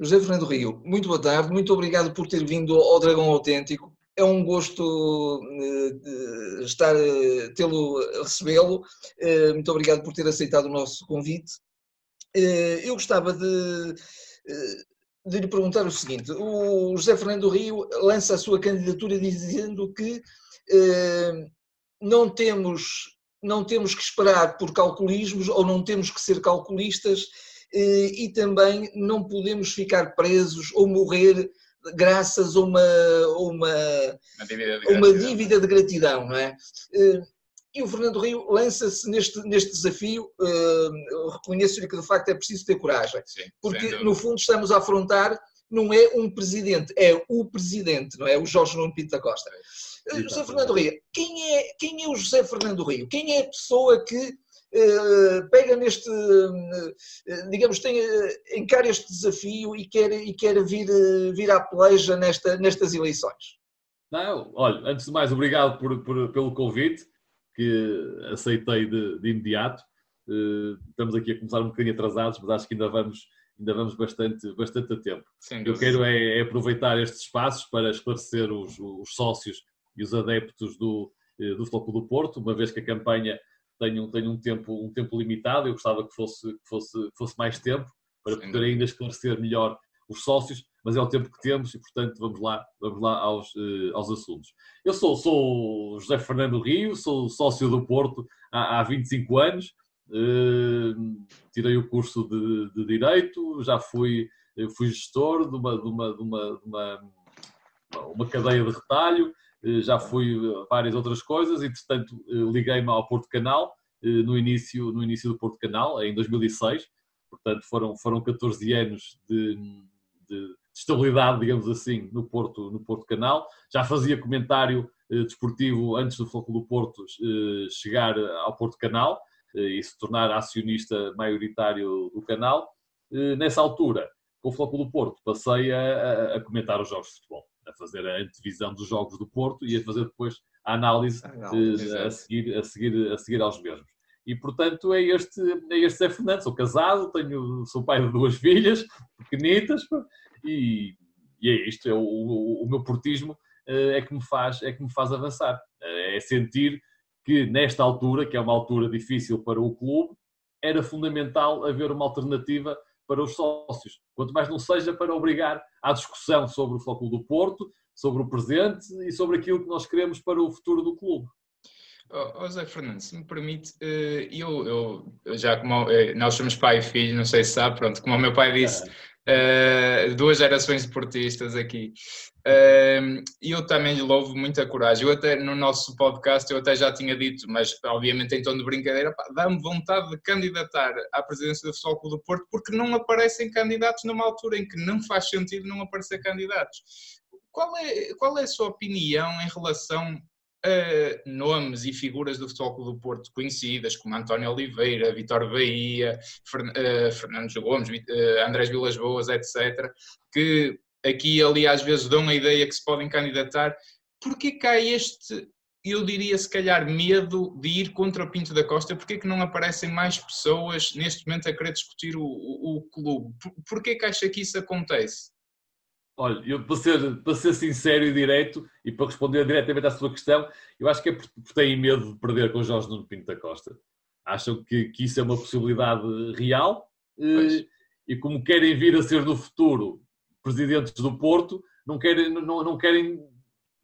José Fernando Rio, muito boa tarde, muito obrigado por ter vindo ao Dragão Autêntico. É um gosto uh, estar uh, tê-lo recebê-lo. Uh, muito obrigado por ter aceitado o nosso convite. eu gostava de, de lhe perguntar o seguinte: o José Fernando Rio lança a sua candidatura dizendo que não temos não temos que esperar por calculismos ou não temos que ser calculistas e também não podemos ficar presos ou morrer graças a uma, uma, uma, dívida, de uma dívida de gratidão, não é? E o Fernando Rio lança-se neste, neste desafio, uh, reconheço-lhe que de facto é preciso ter coragem, Sim, porque no fundo estamos a afrontar, não é um presidente, é o presidente, não é? O Jorge Nuno Pinto da Costa. José Fernando Rio, quem é, quem é o José Fernando Rio? Quem é a pessoa que eh, pega neste, eh, digamos, tem, eh, encara este desafio e quer, e quer vir, vir à peleja nesta, nestas eleições? Não, olha, antes de mais, obrigado por, por pelo convite, que aceitei de, de imediato. Estamos aqui a começar um bocadinho atrasados, mas acho que ainda vamos, ainda vamos bastante, bastante a tempo. Sim, eu quero é, é, aproveitar estes espaços para esclarecer os, os sócios e os adeptos do, do Floco do Porto, uma vez que a campanha tenho, tenho um, tempo, um tempo limitado, eu gostava que fosse, que fosse, que fosse mais tempo para Sim. poder ainda esclarecer melhor os sócios, mas é o tempo que temos e, portanto, vamos lá, vamos lá aos, uh, aos assuntos. Eu sou, sou José Fernando Rio, sou sócio do Porto há, há 25 anos, uh, tirei o curso de, de Direito, já fui, fui gestor de uma, de uma, de uma, de uma, uma cadeia de retalho, eh, já fui várias outras coisas, e portanto eh, liguei-me ao Porto Canal eh, no início, no início do Porto Canal, em 2006, portanto foram, foram 14 anos de, de estabilidade, digamos assim, no Porto, no Porto Canal. Já fazia comentário desportivo antes do Foco do Porto chegar ao Porto Canal e se tornar acionista maioritário do canal. Nessa altura, com o Foco do Porto, passei a, a comentar os jogos de futebol a fazer a antevisão dos jogos do Porto e a fazer depois a análise, a, a, seguir, a, seguir, a seguir aos mesmos. E, portanto, é este, é este Zé Fernandes. Sou casado, tenho, sou pai de duas filhas pequenitas e, e é isto. É o, o, o, meu portismo eh, é que, me faz, é que me faz avançar. Eh, é sentir que, nesta altura, que é uma altura difícil para o clube, era fundamental haver uma alternativa para os sócios. Quanto mais não seja para obrigar à discussão sobre o Futebol do Porto, sobre o presente e sobre aquilo que nós queremos para o futuro do clube. Oh, José Fernando, se me permite, eh, eu, eu já como eh, nós somos pai e filho, não sei se sabe, pronto, como o meu pai disse, Uh, duas gerações de portistas aqui. Uh, eu também louvo muita coragem. Eu até no nosso podcast eu até já tinha dito, mas obviamente em tom de brincadeira, dá-me vontade de candidatar à presidência do Futebol Clube do Porto porque não aparecem candidatos numa altura em que não faz sentido não aparecer candidatos. Qual é, qual é a sua opinião em relação uh, nomes e figuras do Futebol Clube do Porto conhecidas, como António Oliveira, Vitor Bahia, Fern, uh, Fernando Gomes, uh, Andrés Vilas Boas, etc., que aqui e ali às vezes dão a ideia que se podem candidatar. Porquê que há este, eu diria se calhar, medo de ir contra o Pinto da Costa? Porquê que não aparecem mais pessoas neste momento a querer discutir o, o, o clube? Porquê que acha que isso acontece? Olha, eu, para, ser, para ser sincero e direto, e para responder diretamente à sua questão, eu acho que é porque têm medo de perder com o Jorge Nuno Pinto da Costa. Acham que, que isso é uma possibilidade real eh, e como querem vir a ser no futuro presidentes do Porto, não querem, não, não querem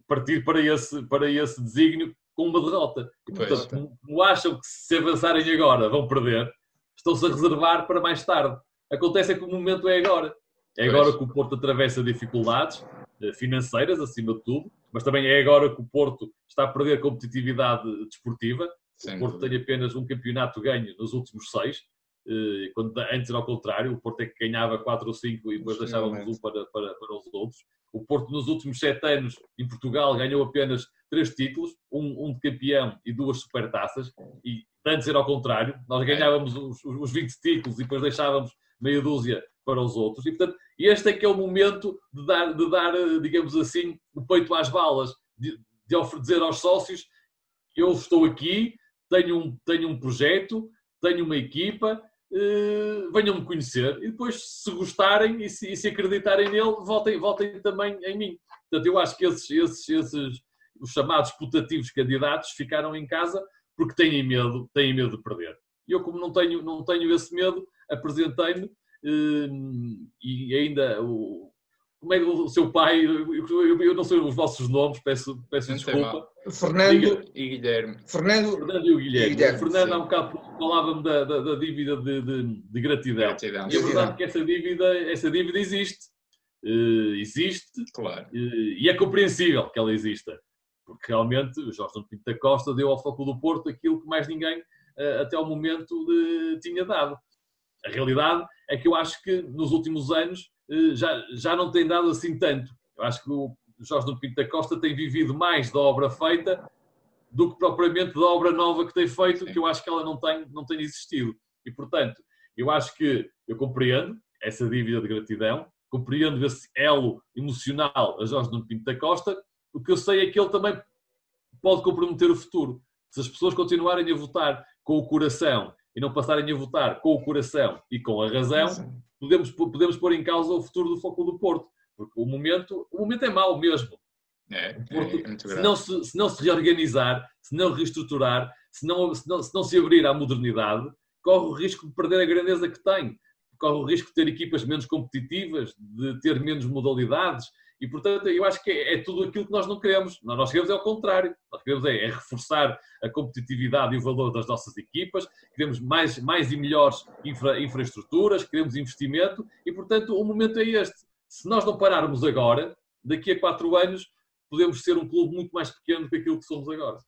partir para esse, para esse desígnio com uma derrota. E, portanto, como, como acham que se avançarem agora vão perder, estão-se a reservar para mais tarde. Acontece é que o momento é agora. É agora que o Porto atravessa dificuldades eh, financeiras, acima de tudo, mas também é agora que o Porto está a perder competitividade desportiva. Sim, o Porto tem apenas um campeonato ganho nos últimos seis, eh, quando antes era ao contrário, o Porto é que ganhava quatro ou cinco e depois deixávamos um para, para, para os outros. O Porto nos últimos sete anos em Portugal ganhou apenas três títulos, um, um de campeão e duas supertaças, e antes era ao contrário, nós ganhávamos os, os 20 títulos e depois deixávamos meia dúzia para os outros. E, portanto, este é que é o momento de dar, de dar digamos assim, o peito às balas, de, de oferecer aos sócios: eu estou aqui, tenho um, tenho um projeto, tenho uma equipa, uh, venham-me conhecer e depois, se gostarem e se, e se, acreditarem nele, voltem, voltem também em mim. Portanto, eu acho que esses, esses, esses os chamados putativos candidatos ficaram em casa porque têm medo, têm medo de perder. E eu, como não tenho, não tenho esse medo, apresentei-me e ainda o, como é que o seu pai, eu, não sei os vossos nomes, peço, peço desculpa. Fernando e Guilherme. Fernando, Fernando e o Guilherme. E Guilherme Fernando, sim. há um bocado falava-me da, da, da, dívida de, de, de gratidão. gratidão. E é verdade que essa dívida, essa dívida existe. Uh, existe. Claro. Uh, e é compreensível que ela exista. Porque realmente o Jorge Pinto da Costa deu ao Foco do Porto aquilo que mais ninguém uh, até ao momento de, tinha dado. A realidade é que eu acho que nos últimos anos eh, já, já não tem dado assim tanto. Eu acho que o Jorge do Pinto da Costa tem vivido mais da obra feita do que propriamente da obra nova que tem feito, que eu acho que ela não tem, não tem existido. E, portanto, eu acho que eu compreendo essa dívida de gratidão, compreendo esse elo emocional a Jorge do Pinto da Costa, o que eu sei é que ele também pode comprometer o futuro. Se as pessoas continuarem a votar com o coração e não passarem a votar com o coração e com a razão, podemos, podemos pôr em causa o futuro do Foco do Porto. Porque o momento, o momento é mau mesmo. É, é Porto, é se, não se, se não se reorganizar, se não reestruturar, se não, se não, se não se abrir à modernidade, corre o risco de perder a grandeza que tem. Corre o risco de ter equipas menos competitivas, de ter menos modalidades, e, portanto, eu acho que é, é, tudo aquilo que nós não queremos. Nós queremos é o contrário. Nós queremos é, é, reforçar a competitividade e o valor das nossas equipas, queremos mais, mais e melhores infra, infraestruturas, queremos investimento e, portanto, o momento é este. Se nós não pararmos agora, daqui a quatro anos, podemos ser um clube muito mais pequeno do que aquilo que somos agora.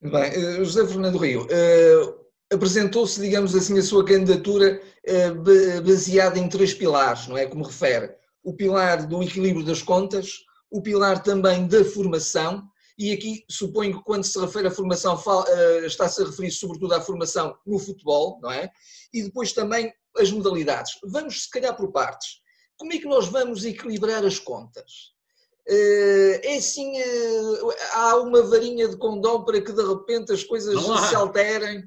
Bem, eh, José Fernando Rio, uh, apresentou-se, digamos assim, a sua candidatura uh, baseada em três pilares, não é? Como refere o pilar do equilíbrio das contas, o pilar também da formação, e aqui suponho que quando se refere à formação eh, está-se a referir sobretudo à formação no futebol, não é? E depois também as modalidades. Vamos se calhar por partes. Como é que nós vamos equilibrar as contas? Eh, é assim, eh, há uma varinha de condão para que de repente as coisas se alterem.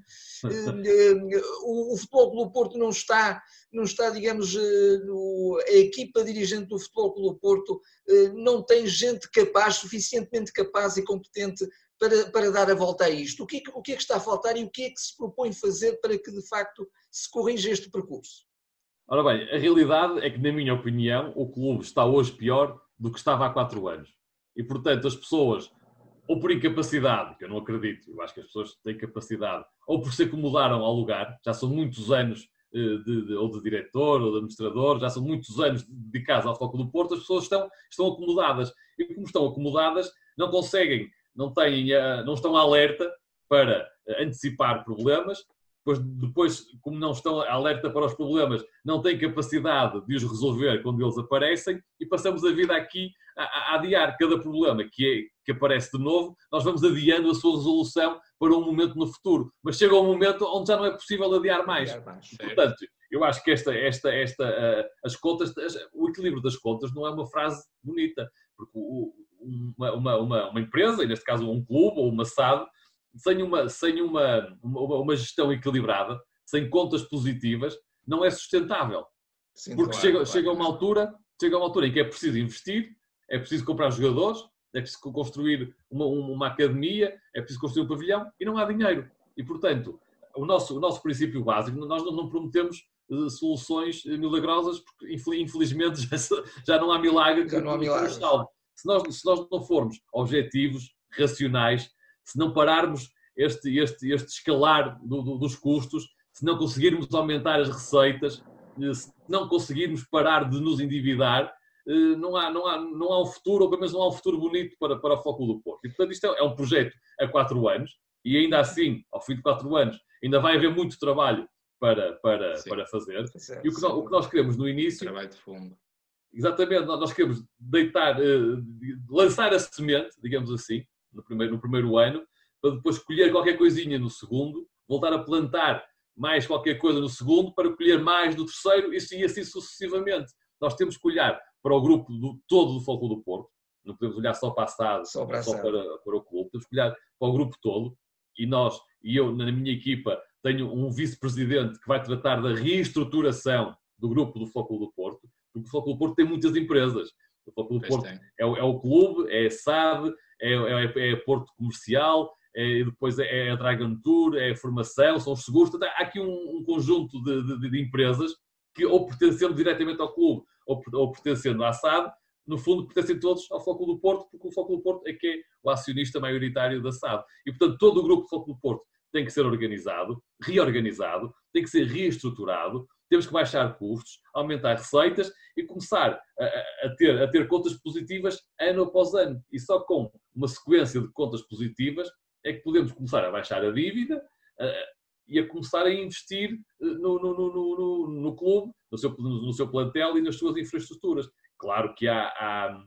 O Futebol do Porto não está não está, digamos, eh, a equipa dirigente do Futebol Clube Porto eh, não tem gente capaz, suficientemente capaz e competente para, para dar a volta a isto. O que, é que, o que é que está a faltar e o que é que se propõe fazer para que, de facto, se corrija este percurso? Ora bem, a realidade é que, na minha opinião, o clube está hoje pior do que estava há quatro anos. E, portanto, as pessoas, ou por incapacidade, que eu não acredito, eu acho que as pessoas têm capacidade, ou por se acomodaram ao lugar, já são muitos anos eh, de, de, ou de diretor ou de administrador, já são muitos anos dedicados ao foco do Porto, as pessoas estão, estão acomodadas. E como estão acomodadas, não conseguem, não, têm, não estão alerta para antecipar problemas, depois, depois, como não estão alerta para os problemas, não têm capacidade de os resolver quando eles aparecem e passamos a vida aqui a, a adiar cada problema que, é, que aparece de novo, nós vamos adiando a sua resolução para um momento no futuro. Mas chega um momento onde já não é possível adiar mais. Adiar mais Portanto, eu acho que esta, esta, esta, uh, as contas, o equilíbrio das contas não é uma frase bonita, porque o, uma, uma, uma, uma, empresa, e neste caso um clube ou uma SAD, sem uma, sem uma, uma, uma gestão equilibrada, sem contas positivas, não é sustentável. Sim, porque claro, chega, claro. chega uma altura, chega uma altura em que é preciso investir, é preciso comprar jogadores, é preciso construir uma, uma academia, é preciso construir um pavilhão e não há dinheiro. E, portanto, o nosso, o nosso princípio básico, nós não prometemos eh, soluções milagrosas, porque infelizmente já, já não há milagre já não há milagre. Se nós, se nós não formos objetivos, racionais, se não pararmos este, este, este escalar do, do, dos custos, se não conseguirmos aumentar as receitas, eh, se não conseguirmos parar de nos endividar, eh, não há, não, há, não há um futuro, ou pelo menos não há um futuro bonito para, para o Foco do Porto. E, portanto, isto é, é um projeto a quatro anos, e ainda assim, ao fim de quatro anos, ainda vai haver muito trabalho para, para, para fazer. e o que, nós, o que nós queremos no início. Trabalho de fundo. Exatamente, nós queremos deitar, eh, lançar a semente, digamos assim, no primeiro, no primeiro ano, para depois colher qualquer coisinha no segundo, voltar a plantar mais qualquer coisa no segundo, para colher mais no terceiro e assim, assim sucessivamente. Nós temos que olhar para o grupo do, todo do Foco do Porto, não podemos olhar só para a SAD, só, para, só para, para, o clube, temos que olhar para o grupo todo e nós, e eu na minha equipa, tenho um vice-presidente que vai tratar da reestruturação do grupo do Flóculo do Porto, porque o Flóculo do Porto tem muitas empresas. O Flóculo do Porto é o, é o, clube, é a SAD, é, é, é Porto Comercial, é, depois é, é a Dragon Tour, é a formação, são os seguros. Portanto, há aqui um, um conjunto de, de, de, empresas que, ou pertencendo diretamente ao clube, ou, ou pertencendo à SAD, no fundo pertencem todos ao Foco do Porto, porque o Foco do Porto é que é o acionista maioritário da SAD. E, portanto, todo o grupo Foco do Porto tem que ser organizado, reorganizado, tem que ser reestruturado, temos que baixar custos, aumentar receitas e começar a, a, ter, a ter contas positivas ano após ano. E só com uma sequência de contas positivas é que podemos começar a baixar a dívida e a começar a investir eh, no, no, no, no, clube, no seu, no seu plantel e nas suas infraestruturas. Claro que há, há,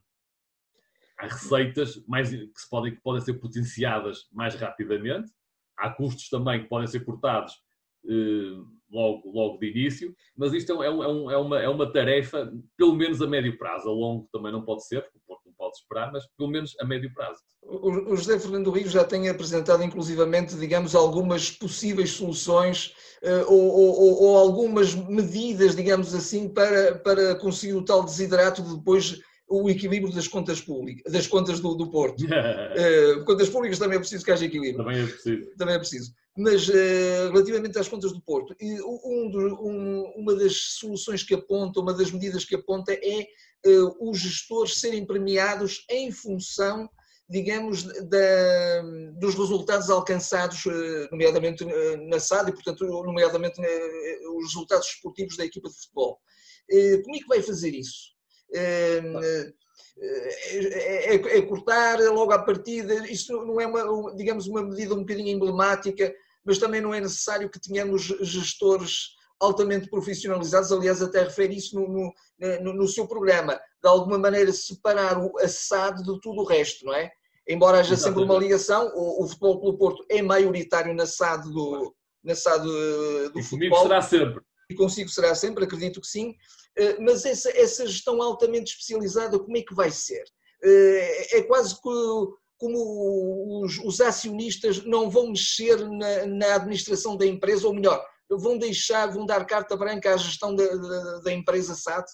há receitas mais, que, se podem, que podem ser potenciadas mais rapidamente, há custos também que podem ser cortados logo, logo de início, mas isto é, é, um, é, uma, é uma tarefa, pelo menos a médio prazo, a longo também não pode ser, porque o Porto não pode esperar, mas pelo menos a médio prazo. O, José Fernando Rios já tem apresentado, inclusivamente, digamos, algumas possíveis soluções uh, ou, ou, ou, algumas medidas, digamos assim, para, para conseguir o tal desidrato de depois o equilíbrio das contas públicas, das contas do, do Porto. uh, contas públicas também é preciso que haja equilíbrio. Também é preciso. Também é preciso. Mas uh, relativamente às contas do Porto, um, um, uma das soluções que aponta, uma das medidas que aponta é uh, os gestores serem premiados em função digamos, da, dos resultados alcançados, nomeadamente na SAD e, portanto, nomeadamente os resultados esportivos da equipa de futebol. Como é que vai fazer isso? É, é, é, cortar logo à partida. Isso não é, uma, digamos, uma medida um bocadinho emblemática, mas também não é necessário que tenhamos gestores altamente profissionalizados. Aliás, até refere isso no, no, no seu programa, de alguma maneira separar o assado de tudo o resto, não é? Embora haja Exatamente. sempre uma ligação, o, o Futebol pelo Porto é maioritário na SAD do, na SAD do e futebol. será sempre. E consigo será sempre, acredito que sim. Eh, mas essa, essa gestão altamente especializada, como é que vai ser? Eh, é quase que como os, os acionistas não vão mexer na, na, administração da empresa, ou melhor, vão deixar, vão dar carta branca à gestão da, da, da empresa SAT?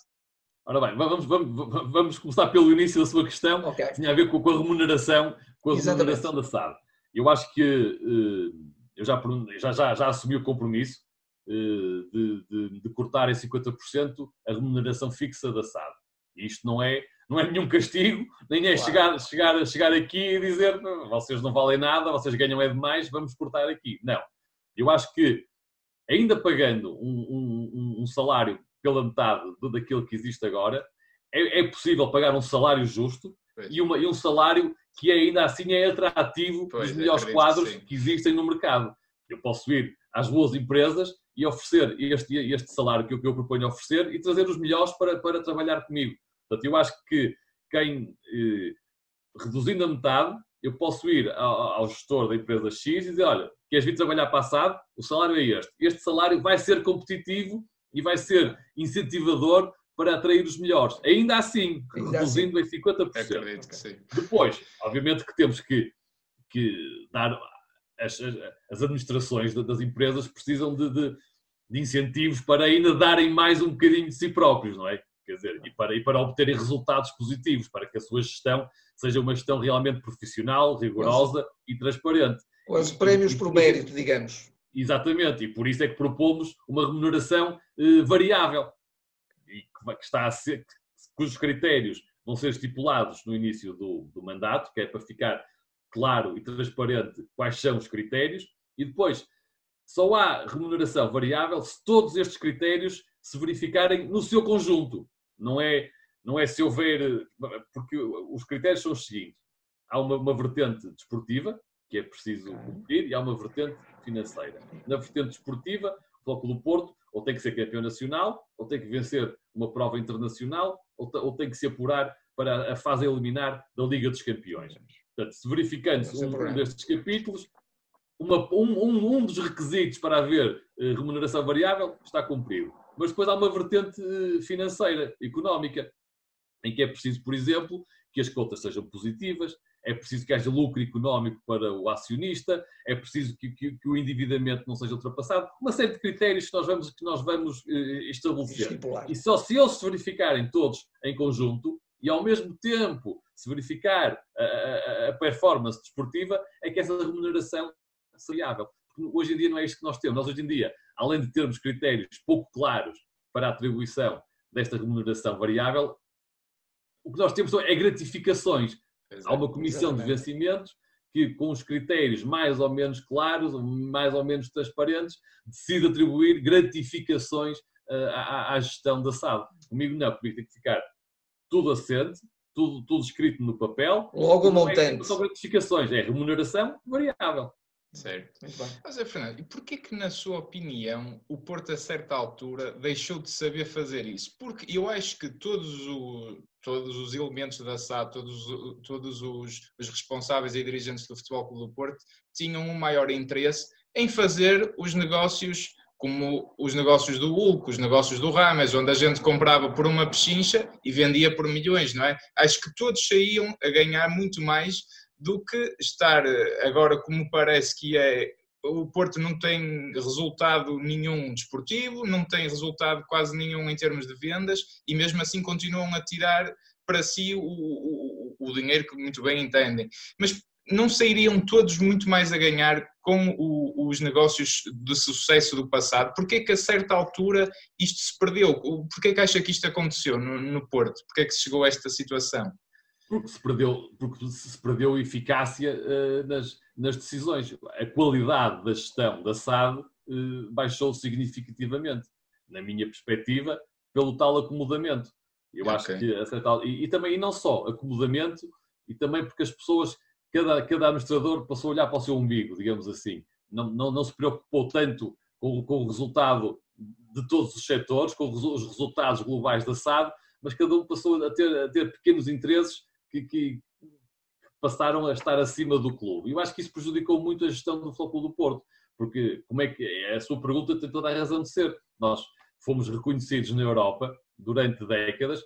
Ora bem, vamos, vamos, vamos, começar pelo início da sua questão, okay. que tinha a ver com, com a remuneração, com a Exatamente. remuneração da SAD. Eu acho que eh, eu já, já, já, já assumi o compromisso eh, de, de, de cortar em 50% a remuneração fixa da SAD. E isto não é, não é nenhum castigo, nem é claro. chegar, chegar, chegar aqui e dizer vocês não valem nada, vocês ganham é demais, vamos cortar aqui. Não. Eu acho que, ainda pagando um, um, um salário pela metade daquilo que existe agora, é, é possível pagar um salário justo e, uma, e, um salário que ainda assim é atrativo pois, dos melhores quadros que, que existem no mercado. Eu posso ir às boas empresas e oferecer este, este salário que eu, que eu proponho oferecer e trazer os melhores para, para trabalhar comigo. Portanto, eu acho que quem, eh, reduzindo a metade, eu posso ir ao, ao, gestor da empresa X e dizer, olha, queres vir trabalhar passado? O salário é este. Este salário vai ser competitivo e vai ser incentivador para atrair os melhores. Ainda assim, Ainda reduzindo assim. em 50%. Acredito que sim. Depois, obviamente que temos que, que dar as, as administrações das empresas precisam de, de, de, incentivos para ainda darem mais um bocadinho de si próprios, não é? Quer dizer, e para, e para obterem resultados positivos, para que a sua gestão seja uma gestão realmente profissional, rigorosa e transparente. Com os prémios por mérito, digamos. Exatamente, e por isso é que propomos uma remuneração eh, variável, e que, que está a ser, cujos critérios vão ser estipulados no início do, do mandato, que é para ficar claro e transparente quais são os critérios e depois só há remuneração variável se todos estes critérios se verificarem no seu conjunto. Não é, não é se houver. Porque os critérios são os seguintes: há uma, uma vertente desportiva, que é preciso cumprir, e há uma vertente financeira. Na vertente desportiva, o Floco do Porto ou tem que ser campeão nacional, ou tem que vencer uma prova internacional, ou, ou tem que se apurar para a fase eliminar da Liga dos Campeões. Portanto, se verificando-se um, um, destes capítulos, uma, um, um, dos requisitos para haver eh, remuneração variável está cumprido. Mas depois há uma vertente eh, financeira, económica, em que é preciso, por exemplo, que as contas sejam positivas, é preciso que haja lucro económico para o acionista, é preciso que, que, que, o endividamento não seja ultrapassado, uma série de critérios que nós vamos, que nós vamos eh, estabelecer. Estipular. E só se eles se verificarem todos em conjunto e ao mesmo tempo se verificar a, a, a performance desportiva, é que essa remuneração é viável. Hoje em dia não é isto que nós temos. Nós hoje em dia, além de termos critérios pouco claros para a atribuição desta remuneração variável, o que nós temos é gratificações. Exato, Há uma comissão exatamente. de vencimentos que, com os critérios mais ou menos claros, mais ou menos transparentes, decide atribuir gratificações uh, à, à, gestão da SAD. Comigo não, comigo tem que ficar tudo assente, tudo, tudo escrito no papel. Logo o montante. É, são gratificações, é remuneração variável. Certo. Muito bem. Mas, é, Fernando, e porquê que, na sua opinião, o Porto, a certa altura, deixou de saber fazer isso? Porque eu acho que todos, o, todos os elementos da SAD, todos, todos os, os responsáveis e dirigentes do Futebol Clube do Porto, tinham um maior interesse em fazer os negócios como os negócios do Hulk, os negócios do Rames, onde a gente comprava por uma pechincha e vendia por milhões, não é? Acho que todos saíam a ganhar muito mais do que estar eh, agora como parece que é o Porto não tem resultado nenhum desportivo, não tem resultado quase nenhum em termos de vendas e mesmo assim continuam a tirar para si o, o, o dinheiro que muito bem entendem. Mas não sairiam todos muito mais a ganhar com o, os negócios de sucesso do passado? Porquê que a certa altura isto se perdeu? Porquê que acha que isto aconteceu no, no Porto? Porquê que se chegou a esta situação? Porque se perdeu, porque se perdeu eficácia uh, nas, nas decisões. A qualidade da gestão da SAD uh, baixou significativamente, na minha perspectiva, pelo tal acomodamento. Eu okay. acho que a e, e, também, e não só acomodamento, e também porque as pessoas, cada, cada administrador passou a olhar para o seu umbigo, digamos assim. Não, não, não se preocupou tanto com, com o resultado de todos os setores, com os resultados globais da SAD, mas cada um passou a ter, a ter pequenos interesses que, que, passaram a estar acima do clube. E eu acho que isso prejudicou muito a gestão do Futebol do Porto, porque, como é que é? a sua pergunta tem toda a razão de ser. Nós fomos reconhecidos na Europa durante décadas,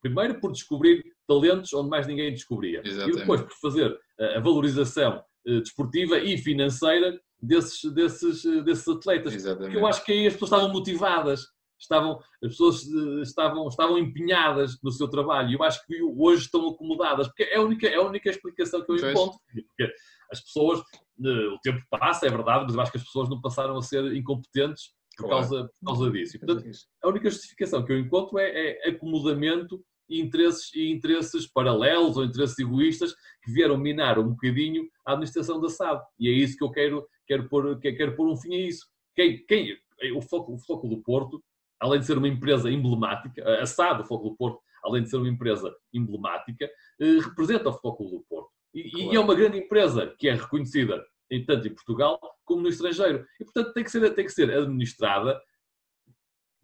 primeiro por descobrir talentos onde mais ninguém descobria, Exatamente. e depois por fazer a valorização eh, desportiva e financeira desses, desses, eh, desses atletas. Exatamente. Porque eu acho que aí as pessoas estavam motivadas estavam, as pessoas eh, estavam, estavam empenhadas no seu trabalho e eu acho que hoje estão acomodadas, porque é a única, é a única explicação que eu encontro. Porque as pessoas, eh, o tempo passa, é verdade, mas eu acho que as pessoas não passaram a ser incompetentes por, claro. causa, por causa disso. E, portanto, a única justificação que eu encontro é, é acomodamento e interesses, e interesses paralelos ou interesses egoístas que vieram minar um bocadinho a administração da SAD. E é isso que eu quero, quero, pôr, quero pôr um fim a isso. Quem, quem, o, foco, o foco do Porto além de ser uma empresa emblemática, a SAD do Futebol do Porto, além de ser uma empresa emblemática, eh, representa o Futebol do Porto. E, claro. e, é uma grande empresa que é reconhecida tanto em Portugal como no estrangeiro. E, portanto, tem que ser, tem que ser administrada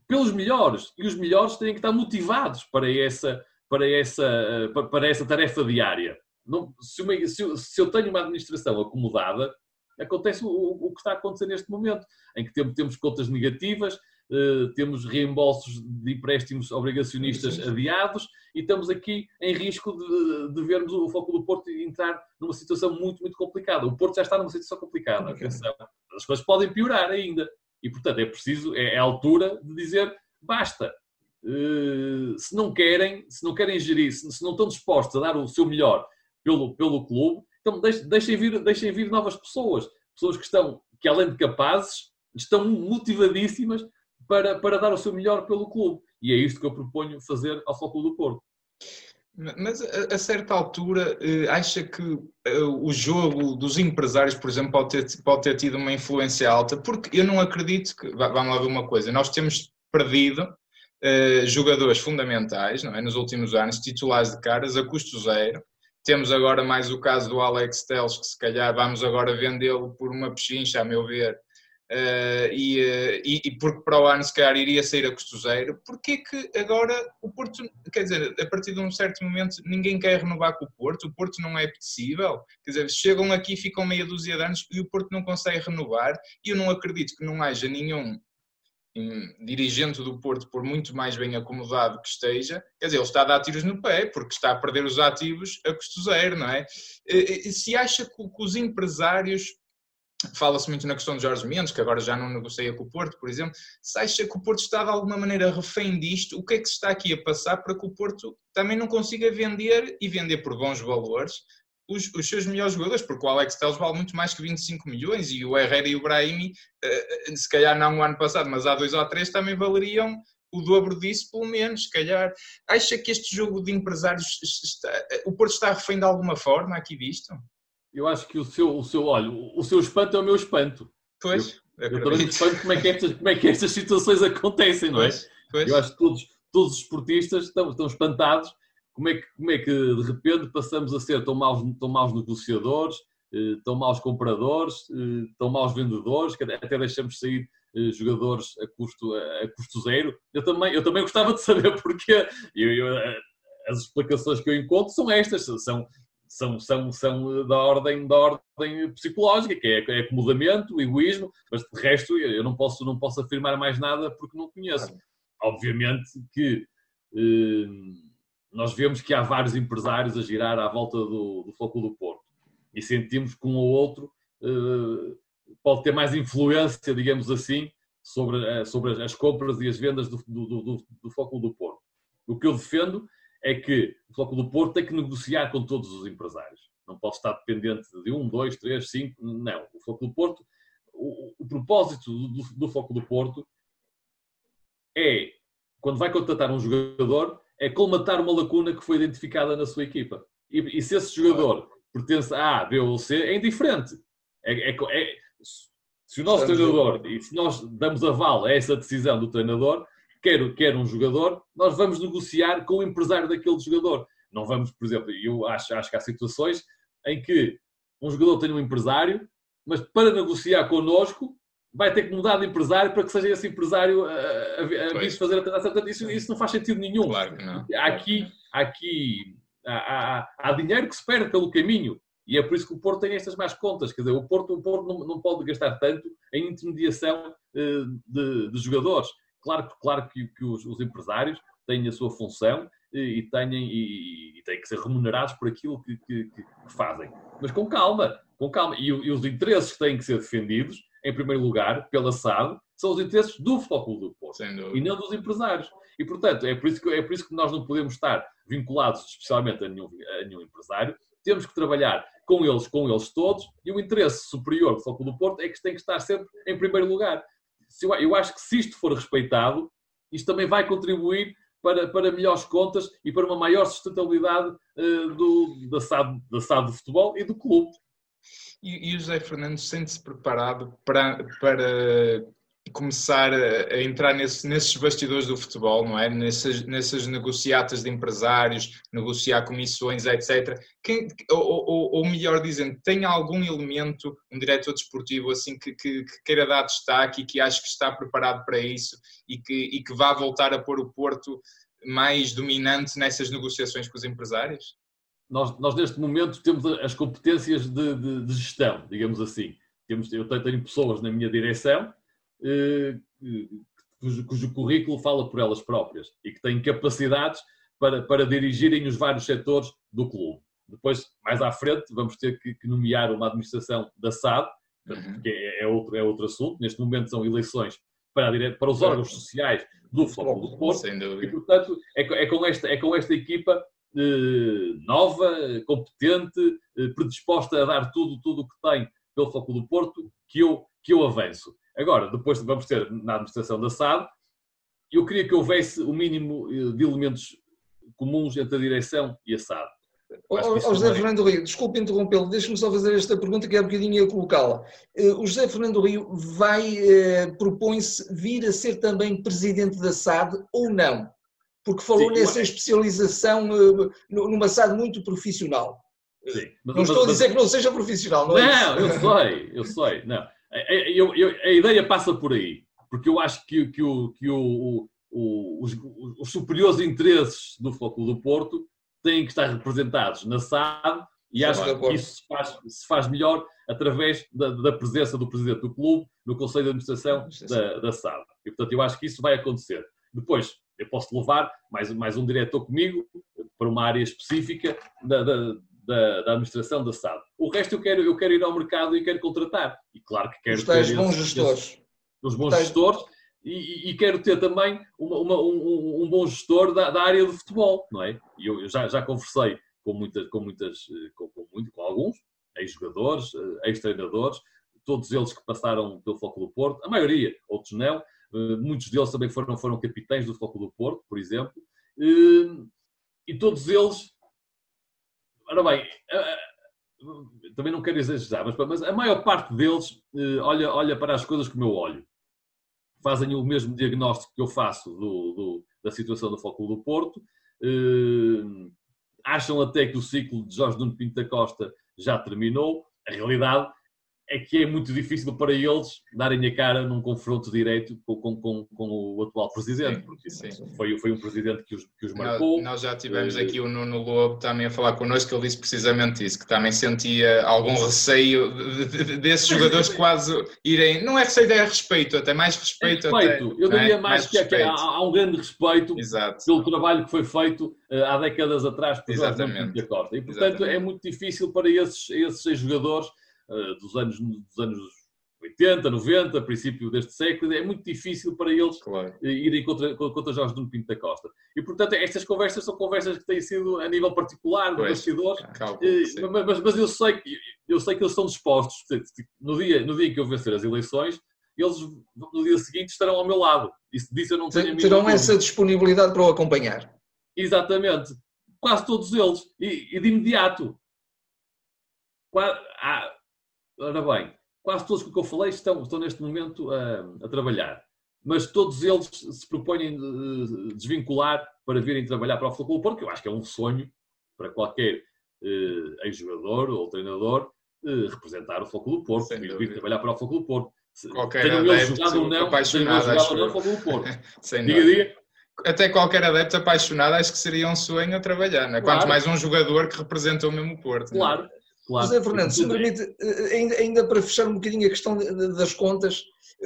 pelos melhores. E os melhores têm que estar motivados para essa, para essa, eh, para essa tarefa diária. Não, se, uma, se, eu, se, eu tenho uma administração acomodada, acontece o, o, que está a acontecer neste momento, em que temos, temos contas negativas, temos reembolsos de empréstimos obrigacionistas adiados e estamos aqui em risco de, de, vermos o Foco do Porto entrar numa situação muito, muito complicada. O Porto já está numa situação complicada, atenção. As coisas podem piorar ainda. E, portanto, é preciso, é, é a altura de dizer basta. Uh, se não querem, se não querem gerir, se, não estão dispostos a dar o seu melhor pelo, pelo clube, então deixem, deixem, vir, deixem vir novas pessoas. Pessoas que estão, que além de capazes, estão motivadíssimas para, para dar o seu melhor pelo clube. E é isto que eu proponho fazer ao Futebol do Porto. Mas a, a certa altura, eh, acha que eh, o jogo dos empresários, por exemplo, pode ter, pode ter tido uma influência alta? Porque eu não acredito que. Vamos lá ver uma coisa. Nós temos perdido uh, jogadores fundamentais, não é? Nos últimos anos, titulares de caras a custo zero. Temos agora mais o caso do Alex Teles, que se calhar vamos agora vendê-lo por uma pechincha, a meu ver, Uh, e, uh, e, e, porque para o ano se calhar iria sair a custo zero, porque que agora o Porto, quer dizer, a partir de um certo momento ninguém quer renovar com o Porto, o Porto não é apetecível, quer dizer, chegam aqui ficam meia dúzia de anos e o Porto não consegue renovar e eu não acredito que não haja nenhum dirigente do Porto, por muito mais bem acomodado que esteja, quer dizer, ele está a dar tiros no pé, porque está a perder os ativos a custo zero, não é? Se acha que os empresários Fala-se muito na questão de Jorge Mendes, que agora já não negocia com o Porto, por exemplo. Se acha que o Porto está de alguma maneira refém disto, o que é que se está aqui a passar para que o Porto também não consiga vender e vender por bons valores os, os seus melhores jogadores? Porque o Alex Telles vale muito mais que 25 milhões e o Herrera e o Brahimi, eh, se calhar não o ano passado, mas há dois ou três também valeriam o dobro disso, pelo menos, se calhar. Acha que este jogo de empresários, está, o Porto está refém de alguma forma aqui disto? Eu acho que o seu, o seu, olha, o seu espanto é o meu espanto. Pois. Eu, eu também espanto como é, que estas, como é que estas situações acontecem, não é? Pois, pois. Eu acho que todos, todos os esportistas estão, estão espantados como é, que, como é que de repente passamos a ser tão maus, tão maus negociadores, eh, tão maus compradores, eh, tão maus vendedores, até deixamos sair eh, jogadores a custo, a custo zero. Eu também, eu também gostava de saber porque eu, eu, as explicações que eu encontro são estas, são, são, são, são da, ordem, da ordem psicológica, que é, é acomodamento, egoísmo, mas de resto eu não posso, não posso afirmar mais nada porque não conheço. Obviamente que eh, nós vemos que há vários empresários a girar à volta do, do Foco do Porto e sentimos que um ou outro eh, pode ter mais influência, digamos assim, sobre, eh, sobre as compras e as vendas do, do, do, do Foco do Porto. O que eu defendo é que o Floco do Porto tem que negociar com todos os empresários. Não pode estar dependente de um, dois, três, cinco. Não. O Floco do Porto, o, o propósito do, do Floco do Porto é, quando vai contratar um jogador, é colmatar uma lacuna que foi identificada na sua equipa. E, e se esse jogador pertence a A, B ou C, é indiferente. É, é, é, se o nosso treinador, e se nós damos aval a essa decisão do treinador, quer, quer um jogador, nós vamos negociar com o empresário daquele jogador. Não vamos, por exemplo, eu acho, acho que há situações em que um jogador tem um empresário, mas para negociar connosco vai ter que mudar de empresário para que seja esse empresário a, a, a fazer a transação. Portanto, isso, isso não faz sentido nenhum. Claro que não. Há aqui, aqui há, há, há, dinheiro que se perde pelo caminho. E é por isso que o Porto tem estas más contas. Quer dizer, o Porto, o Porto não, não pode gastar tanto em intermediação uh, de, de jogadores. Claro, claro que, que os, os, empresários têm a sua função e, e, têm, e, e têm que ser remunerados por aquilo que, que, que, fazem. Mas com calma, com calma. E, e, os interesses que têm que ser defendidos, em primeiro lugar, pela SAD, são os interesses do Futebol do Porto e não dos empresários. E, portanto, é por, isso que, é por isso que nós não podemos estar vinculados especialmente a nenhum, a nenhum empresário. Temos que trabalhar com eles, com eles todos, e o interesse superior do Futebol do Porto é que tem que estar sempre em primeiro lugar eu acho que se isto for respeitado, isto também vai contribuir para, para melhores contas e para uma maior sustentabilidade uh, do, da, SAD, da SAD do futebol e do clube. E, e o José Fernandes sente-se preparado para, para começar a, entrar nesse, nesses bastidores do futebol, não é? Nessas, nessas negociatas de empresários, negociar comissões, etc. Quem, ou, ou, ou, melhor dizendo, tem algum elemento, um diretor desportivo assim que, que, que, queira dar destaque e que acha que está preparado para isso e que, e que vá voltar a pôr o Porto mais dominante nessas negociações com os empresários? Nós, nós neste momento temos as competências de, de, de gestão, digamos assim. Temos, eu tenho pessoas na minha direção cujo, cujo currículo fala por elas próprias e que têm capacidades para, para dirigirem os vários setores do clube. Depois, mais à frente, vamos ter que, que nomear uma administração da SAD, uhum. que é, é, outro, é outro assunto. Neste momento são eleições para, para os órgãos sociais do Futebol do Porto. E, portanto, é, é, com esta, é com esta equipa eh, nova, competente, eh, predisposta a dar tudo, tudo o que tem pelo Futebol do Porto, que eu, que eu avanço. Agora, depois vamos ter na administração da SAD, eu queria que houvesse o mínimo eh, de elementos comuns entre a direção e a SAD. O José Fernando Rio, desculpe interrompê-lo, deixe-me só fazer esta pergunta que é um bocadinho ia colocá-la. Eh, o José Fernando Rio vai, eh, propõe-se vir a ser também presidente da SAD ou não? Porque falou Sim, nessa especialização numa SAD muito profissional. Sim, mas, não estou mas, a dizer que não seja profissional, não, é não é? Não, eu sei, eu sei, não. Eu, eu, a ideia passa por aí, porque eu acho que, que, o, que o, o, os, os, superiores interesses do Futebol do Porto têm que estar representados na SAD e acho que isso se faz, se faz melhor através da, da, presença do presidente do clube no Conselho de Administração da, da SAD. E, portanto, eu acho que isso vai acontecer. Depois, eu posso levar mais, mais um diretor comigo para uma área específica da, da, da, da, administração da SAD. O resto eu quero, eu quero ir ao mercado e quero contratar. E claro que quero os ter... bons gestores. os bons gestores e, e, quero ter também uma, uma, um, um, bom gestor da, da, área do futebol, não é? E eu, eu, já, já conversei com muitas, com muitas, com, com, muito, com alguns ex-jogadores, eh, ex-treinadores, todos eles que passaram pelo Foco do Porto, a maioria, outros não, eh, muitos deles também foram, foram capitães do Foco do Porto, por exemplo, eh, e todos eles, ora bem, também não quero exagerar, mas, mas a maior parte deles olha, olha para as coisas como eu olho fazem o mesmo diagnóstico que eu faço do, do, da situação do Foco do Porto. Acham até que o ciclo de Jorge Nuno Pinto da Costa já terminou. A realidade é que é muito difícil para eles darem a cara num confronto direto com, com, com, com o atual presidente, porque sim, sim. Foi, foi um presidente que os, que os marcou. Nós, nós já tivemos uh, aqui o Nuno Lobo também a falar connosco, ele disse precisamente isso, que também sentia algum receio de, de, desses jogadores quase irem, não é receio, é respeito, até mais respeito. É respeito. Até, Eu diria é? mais, mais que, há, há, um grande respeito Exato. pelo trabalho que foi feito uh, há décadas atrás por. Jorge Costa. E, portanto, Exatamente. é muito difícil para esses, esses jogadores eh, dos, anos, dos anos 80, 90, princípio deste século, é muito difícil para eles claro. Eh, irem contra, contra Jorge Nuno Pinto da Costa. E, portanto, estas conversas são conversas que têm sido a nível particular, dos bastidores, eh, mas, mas, eu, sei, eu sei que eles estão dispostos, no dia, no dia em que eu vencer as eleições, eles no dia seguinte estarão ao meu lado. Isso disso eu não tenho Terão essa disponibilidade para o acompanhar. Exatamente. Quase todos eles. E, e de imediato. Há, Ora bem, quase todos que eu falei estão, estão neste momento a, a trabalhar, mas todos eles se propõem de desvincular para virem trabalhar para o Futebol Porto, que eu acho que é um sonho para qualquer eh, ex-jogador ou treinador eh, representar o Futebol do Porto, vir, vir trabalhar para o Futebol do Porto. Qualquer tenham eles jogado ou não, tenham eles jogado ou não Futebol do Porto. diga, diga. Até qualquer adepto apaixonado acho que seria um sonho a trabalhar, né? claro. quanto mais um jogador que representa o mesmo Porto. É? Claro. Claro. José Fernando, se me permite, eh, ainda, ainda, para fechar um bocadinho a questão das contas,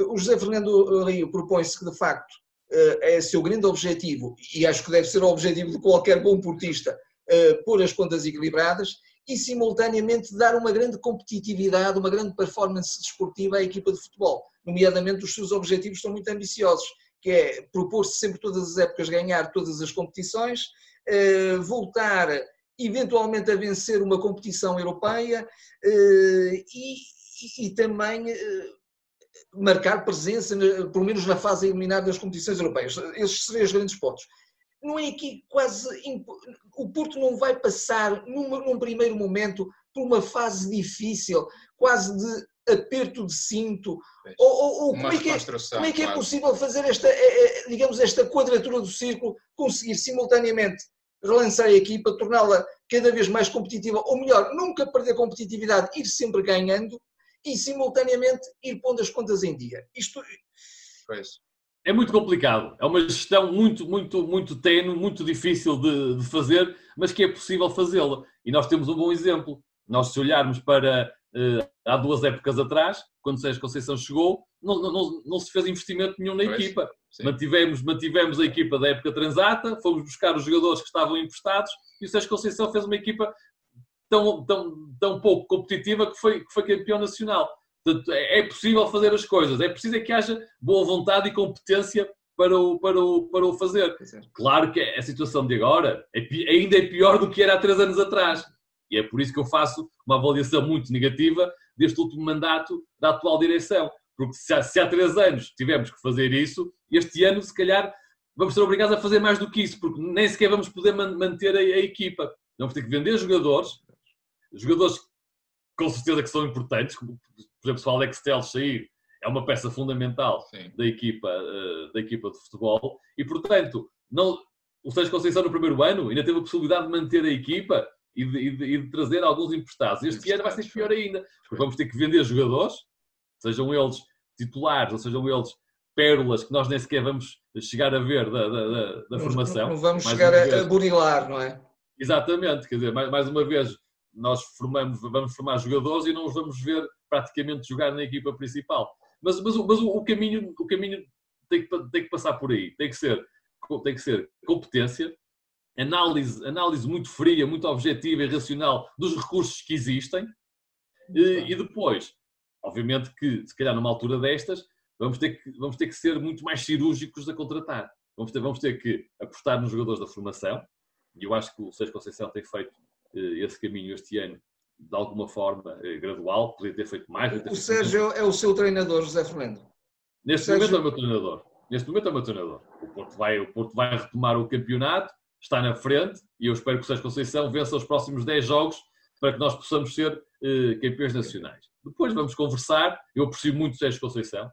o José Fernando Rio propõe-se que, de facto, eh, é seu grande objetivo, e acho que deve ser o objetivo de qualquer bom portista, eh, pôr as contas equilibradas e, simultaneamente, dar uma grande competitividade, uma grande performance desportiva à equipa de futebol. Nomeadamente, os seus objetivos são muito ambiciosos, que é propor-se sempre todas as épocas ganhar todas as competições, voltar eventualmente a vencer uma competição europeia eh, e, e também eh, marcar presença, pelo menos na fase eliminar das competições europeias. Esses seriam os grandes pontos. Não é aqui quase. O Porto não vai passar, num, num primeiro momento, por uma fase difícil, quase de aperto de cinto? Ou, ou como, é que é, como, é que é, possível fazer esta, eh, digamos, esta quadratura do círculo, conseguir simultaneamente relançar a equipa, torná-la cada vez mais competitiva, ou melhor, nunca perder competitividade, ir sempre ganhando e simultaneamente ir pondo as contas em dia. Isto pois. é muito complicado, é uma gestão muito, muito, muito tenue, muito difícil de, de fazer, mas que é possível fazê-la. E nós temos um bom exemplo. Nós, se olharmos para uh, há duas épocas atrás, quando Sérgio Conceição chegou, não, não, não se fez investimento nenhum na pois. equipa. Mantivemos, mantivemos a equipa da época transata, fomos buscar os jogadores que estavam emprestados e o Sérgio Conceição fez uma equipa tão, tão, tão pouco competitiva que foi, que foi campeão nacional. Portanto, é, é possível fazer as coisas, é preciso é que haja boa vontade e competência para o, para o, para o fazer. Claro que a situação de agora é, ainda é pior do que era há três anos atrás. E é por isso que eu faço uma avaliação muito negativa deste último mandato da atual direção. Porque se há, se há três anos tivemos que fazer isso, este ano, se calhar, vamos ser obrigados a fazer mais do que isso, porque nem sequer vamos poder manter a, a equipa. Vamos ter que vender jogadores, jogadores com certeza que são importantes, como, por exemplo, se o Alex Telles sair, é uma peça fundamental da equipa, uh, da equipa de futebol, e portanto, não, o Sérgio Conceição no primeiro ano ainda teve a possibilidade de manter a equipa e de, e de, e de trazer alguns emprestados. Este ano vai ser pior ainda, porque vamos ter que vender jogadores, sejam eles titulares ou sejam eles pérolas que nós nem sequer vamos chegar a ver da, da, da, da formação. Não vamos mais chegar a, a burilar, não é? Exatamente, quer dizer, mais, mais uma vez, nós formamos, vamos formar jogadores e não os vamos ver praticamente jogar na equipa principal. Mas, mas, mas o, o, caminho, o caminho tem, que, tem que passar por aí. Tem que ser, tem que ser competência, análise, análise muito fria, muito objetiva e racional dos recursos que existem e, e depois, obviamente que, se calhar numa altura destas, vamos ter que, vamos ter que ser muito mais cirúrgicos a contratar. Vamos ter, vamos ter que apostar nos jogadores da formação, e eu acho que o Sérgio Conceição tem feito eh, esse caminho este ano de alguma forma eh, gradual, poderia ter feito mais. Ter o Sérgio feito... é o seu treinador, José Fernando? Neste momento é o meu treinador. Neste momento é o meu treinador. O Porto, vai, o Porto vai retomar o campeonato, está na frente e eu espero que o Sérgio Conceição vença os próximos 10 jogos para que nós possamos ser eh, campeões nacionais. Depois vamos conversar. Eu aprecio muito Sérgio Conceição,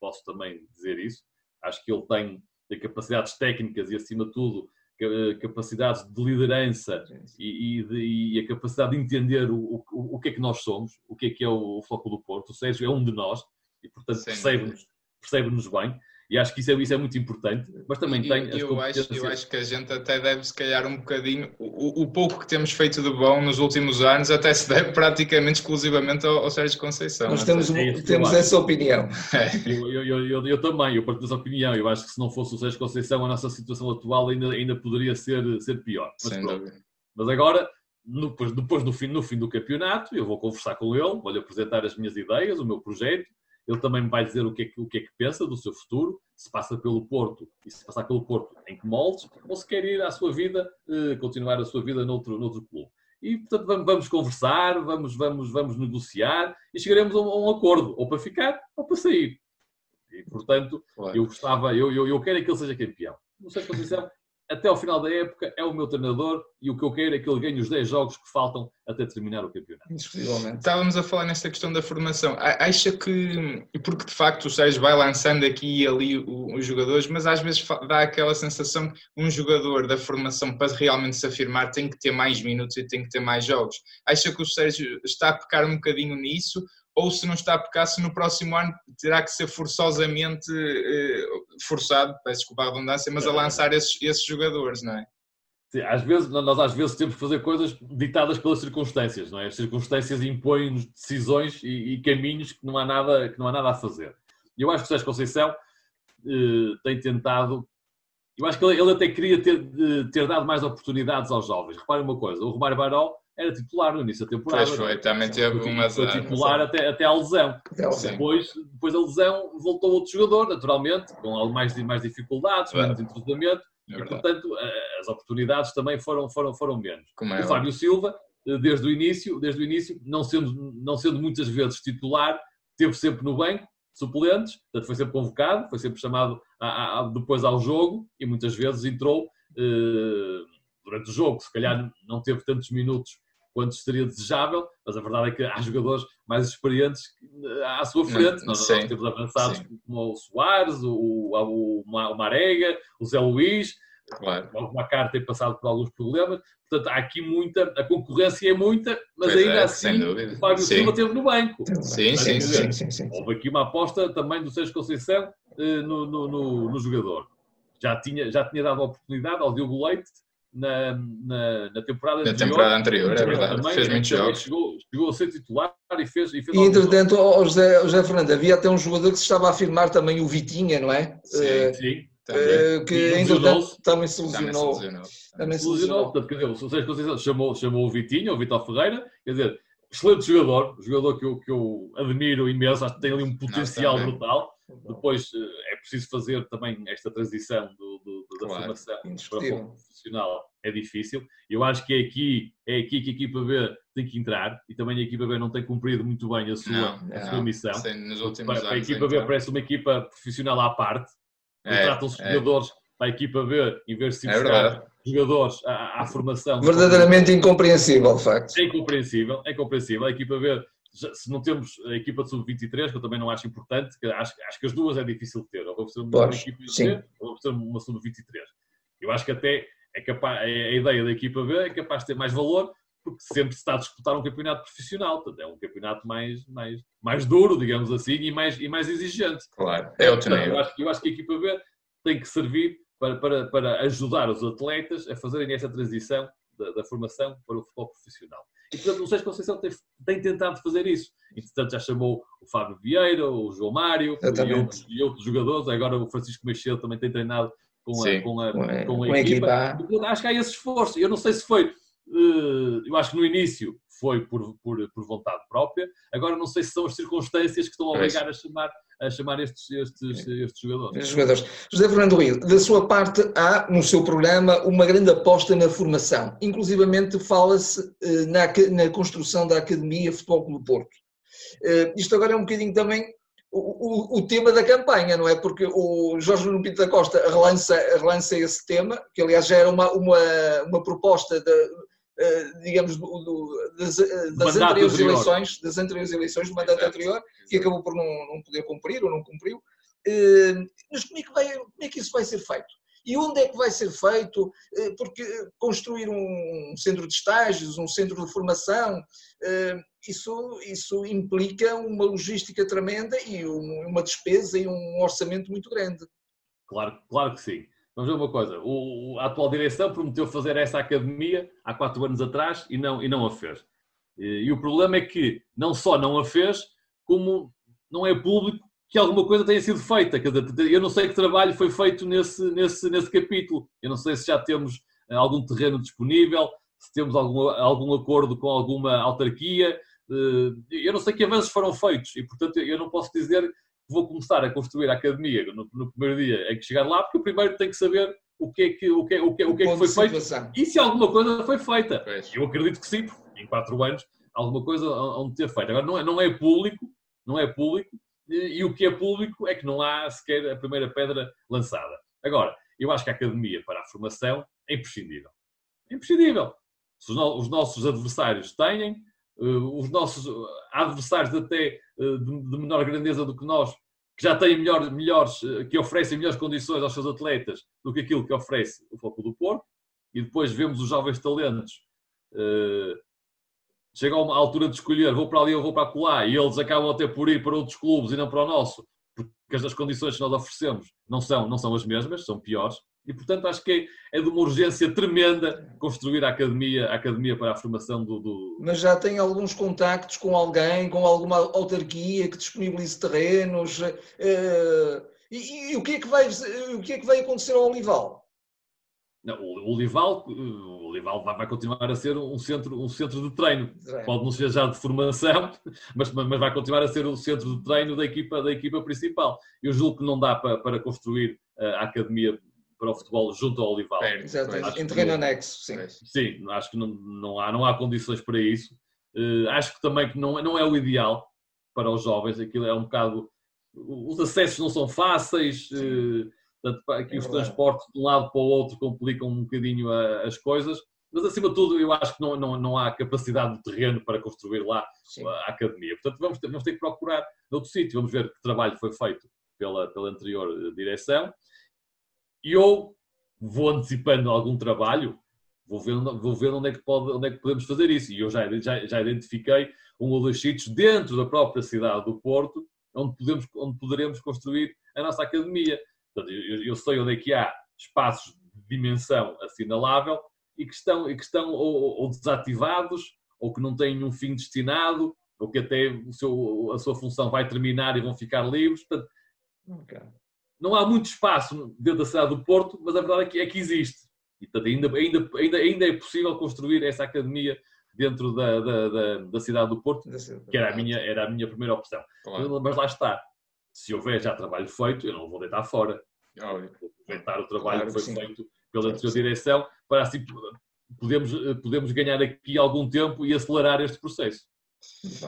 posso também dizer isso. Acho que ele tem, capacidades técnicas e, acima de tudo, eh, capacidades de liderança e, e, de, e, a capacidade de entender o, o, o que é que nós somos, o que é que é o, o Foco do Porto. O Sérgio é um de nós e, portanto, percebe-nos percebe bem. E acho que isso é, isso é muito importante, mas também tem as eu acho, eu acho que a gente até deve, se calhar, um bocadinho. O, o, pouco que temos feito de bom nos últimos anos até se deve praticamente exclusivamente ao, ao Sérgio Conceição. Nós temos, é temos essa opinião. É. Eu, eu, eu, eu, também, eu partilho essa opinião. Eu acho que se não fosse o Sérgio Conceição, a nossa situação atual ainda, ainda poderia ser, ser pior. Mas, mas agora, depois, depois no, fim, no fim do campeonato, eu vou conversar com ele, vou-lhe apresentar as minhas ideias, o meu projeto ele também vai dizer o que, é que, o que é que pensa do seu futuro, se passa pelo Porto e se passar pelo Porto em que moldes, ou se quer ir à sua vida, eh, continuar a sua vida noutro, noutro clube. E, portanto, vamos, vamos conversar, vamos, vamos, vamos negociar e chegaremos a um, a um acordo, ou para ficar ou para sair. E, portanto, claro. eu gostava, eu, eu, eu quero é que ele seja campeão. Não sei se até ao final da época é o meu treinador e o que eu quero é que ele ganhe os 10 jogos que faltam até terminar o campeonato. Estávamos a falar nesta questão da formação. Acha que, porque de facto o Sérgio vai lançando aqui e ali os jogadores, mas às vezes dá aquela sensação que um jogador da formação para realmente se afirmar tem que ter mais minutos e tem que ter mais jogos. Acha que o Sérgio está a pecar um bocadinho nisso ou se não está a pecar, se no próximo ano terá que ser forçosamente eh, forçado, peço desculpa a redundância, mas a lançar esses, esses jogadores, não é? Sim, às vezes, nós às vezes temos que fazer coisas ditadas pelas circunstâncias, não é? As circunstâncias impõem-nos decisões e, e, caminhos que não, há nada, que não há nada a fazer. E eu acho que o Sérgio Conceição eh, tem tentado. Eu acho que ele, ele até queria ter, ter dado mais oportunidades aos jovens. Reparem uma coisa: o Romário Baró era titular no início da temporada. Pois foi, também teve uma Foi titular até, até à lesão. Depois, depois da lesão voltou outro jogador, naturalmente, com mais, mais dificuldades, menos entrosamento. É e, portanto, as oportunidades também foram, foram, foram menos. Como é o Fábio Silva, eh, desde o início, desde o início não, sendo, não sendo muitas vezes titular, esteve sempre no banco, suplentes, portanto foi sempre convocado, foi sempre chamado a, a, depois ao jogo e muitas vezes entrou eh, durante o jogo. Se calhar não teve tantos minutos quanto seria desejável, mas a verdade é que há jogadores mais experientes eh, à sua frente. Nós, nós temos avançados sim. como o Soares, o, o, o Marega, o Zé Luís, claro. o Macar tem passado por alguns problemas. Portanto, há aqui muita, a concorrência é muita, mas pois ainda é, assim o Fábio sim. Silva teve no banco. Sim, sim, sim, sim, sim, Houve aqui uma aposta também do Sérgio Conceição eh, no, no, no, no, jogador. Já tinha, já tinha dado a oportunidade ao Diogo Leite na, na, na temporada na temporada anterior, é verdade. Também, fez muitos jogos. Chegou, chegou a ser titular e fez. E, fez e entretanto, oh, José, José Fernando, havia até um jogador que se estava a afirmar também, o Vitinha, não é? Sim, uh, sim. Uh, que entretanto também se lesionou. Também se lesionou. Portanto, quer dizer, o Sérgio Conceição chamou, chamou o Vitinho, o Vitor Ferreira, quer dizer, excelente jogador, jogador que eu, que eu admiro imenso, acho que tem ali um potencial brutal. Depois eh, é preciso fazer também esta transição do, do, da claro. formação para o profissional, é difícil. Eu acho que é aqui, é aqui que a equipa B tem que entrar e também a equipa B não tem cumprido muito bem a sua, não, a sua missão. Sim, últimos a, a equipa B então. parece uma equipa profissional à parte, é, tratam-se é. jogadores para a equipa B, em vez de se é buscar jogadores à, à, formação. Verdadeiramente incompreensível, de facto. É incompreensível, é incompreensível. A equipa B se não temos a equipa de sub-23, que eu também não acho importante, acho, acho que as duas é difícil de ter. Ou vamos ter uma equipa B, ou vamos ter uma sub-23. Eu acho que até é capaz, a ideia da equipa B é capaz de ter mais valor, porque sempre se está a disputar um campeonato profissional. Portanto, é um campeonato mais, mais, mais duro, digamos assim, e mais, e mais exigente. Claro, é outro nível. Eu acho, eu acho que a equipa B tem que servir para, para, para ajudar os atletas a fazerem essa transição da, da formação para o futebol profissional. E, portanto, o Sérgio Conceição tem, tem tentado fazer isso. Entretanto, já chamou o Fábio Vieira, o João Mário e outros, e outros, jogadores. Agora o Francisco Machado também tem treinado com a, com a, com a, com a equipa. equipa. Acho que há esse esforço. Eu não sei se foi. Eh, eu acho que no início foi por, por, por vontade própria. Agora não sei se são as circunstâncias que estão a obrigar a chamar a chamar estes, estes, estes jogadores. Jogadores. José Fernando Rio, da sua parte, há no seu programa uma grande aposta na formação. Inclusivamente fala-se eh, na, na construção da Academia Futebol Clube Porto. Eh, isto agora é um bocadinho também o, o, o, tema da campanha, não é? Porque o Jorge Nuno Pinto da Costa relança, relança esse tema, que aliás já era uma, uma, uma proposta de, digamos, do, do, das, eh, das anteriores anterior. eleições, das anteriores eleições do mandato anterior, que acabou por não, não poder cumprir ou não cumpriu. Eh, mas como é, que vai, como é que isso vai ser feito? E onde é que vai ser feito? Porque construir um centro de estágios, um centro de formação, isso, isso implica uma logística tremenda e uma despesa e um orçamento muito grande. Claro, claro que sim. Vamos ver uma coisa, o, a atual direção prometeu fazer essa academia há quatro anos atrás e não, e não a fez. E, e o problema é que não só não a fez, como não é público que alguma coisa tenha sido feita. Eu não sei que trabalho foi feito nesse, nesse, nesse capítulo. Eu não sei se já temos eh, algum terreno disponível, se temos algum, algum acordo com alguma autarquia. Eh, eu não sei que avanços foram feitos e, portanto, eu não posso dizer vou começar a construir a academia no, no primeiro dia em que chegar lá, porque eu primeiro tenho que saber o que é que, o que, é, o que, é, o que, é que foi feito e se alguma coisa foi feita. Pois. Eu acredito que sim, em quatro anos alguma coisa onde ter feito. Agora não é, não é público, não é público, e, e, o que é público é que não há sequer a primeira pedra lançada. Agora, eu acho que a academia para a formação é imprescindível. É imprescindível. Se os, os nossos adversários têm, os nossos adversários até uh, de, menor grandeza do que nós que já têm melhor, melhores, eh, que oferecem melhores condições aos seus atletas do que aquilo que oferece o Foco do Porto, e depois vemos os jovens talentos. Chegam a uma altura de escolher vou para ali ou vou para lá, e eles acabam até por ir para outros clubes e não para o nosso, porque as condições que nós oferecemos não são, não são as mesmas, são piores, e, portanto, acho que é, de uma urgência tremenda construir a academia, a academia para a formação do, do, Mas já tem alguns contactos com alguém, com alguma autarquia que disponibilize terrenos? Uh, e, e, o, que é que vai, o que é que vai acontecer ao Olival? Não, o Olival, o Olival vai, continuar a ser um centro, um centro de treino. Pode não ser já de formação, mas, mas vai continuar a ser o centro de treino da equipa, da equipa principal. Eu julgo que não dá para, para construir eh, a academia para o futebol junto ao Olival. Exatamente, em terreno anexo, sim. Sim, acho que não, não, há, não há condições para isso. Uh, acho que também que não, não é o ideal para os jovens, aquilo é um bocado... Os acessos não são fáceis, uh, portanto, aqui é os transportes de um lado para o outro complicam um bocadinho a, as coisas, mas acima de tudo eu acho que não, não, não há capacidade de terreno para construir lá Sim. a academia. Portanto, vamos ter, vamos ter que procurar noutro sítio, vamos ver que trabalho foi feito pela, pela anterior eh, direção e eu vou antecipando algum trabalho, vou ver, vou ver onde, é que pode, onde é que podemos fazer isso. E eu já, já, já identifiquei um ou dois sítios dentro da própria cidade do Porto onde, podemos, onde poderemos construir a nossa academia. Portanto, eu, eu sei onde é que há espaços de dimensão assinalável e que estão, e que estão ou, ou desativados ou que não têm um fim destinado ou que até o seu, a sua função vai terminar e vão ficar livres. Portanto, okay não há muito espaço dentro da cidade do Porto, mas a verdade é que, é que existe. E portanto, ainda, ainda, ainda, ainda é possível construir essa academia dentro da, da, da, da cidade do Porto, que era a minha, era a minha primeira opção. Claro. Mas lá está. Se houver já trabalho feito, eu não vou deitar fora. Óbvio. Vou aproveitar o trabalho claro, que foi sim. feito pela anterior direção para assim podemos, podemos ganhar aqui algum tempo e acelerar este processo.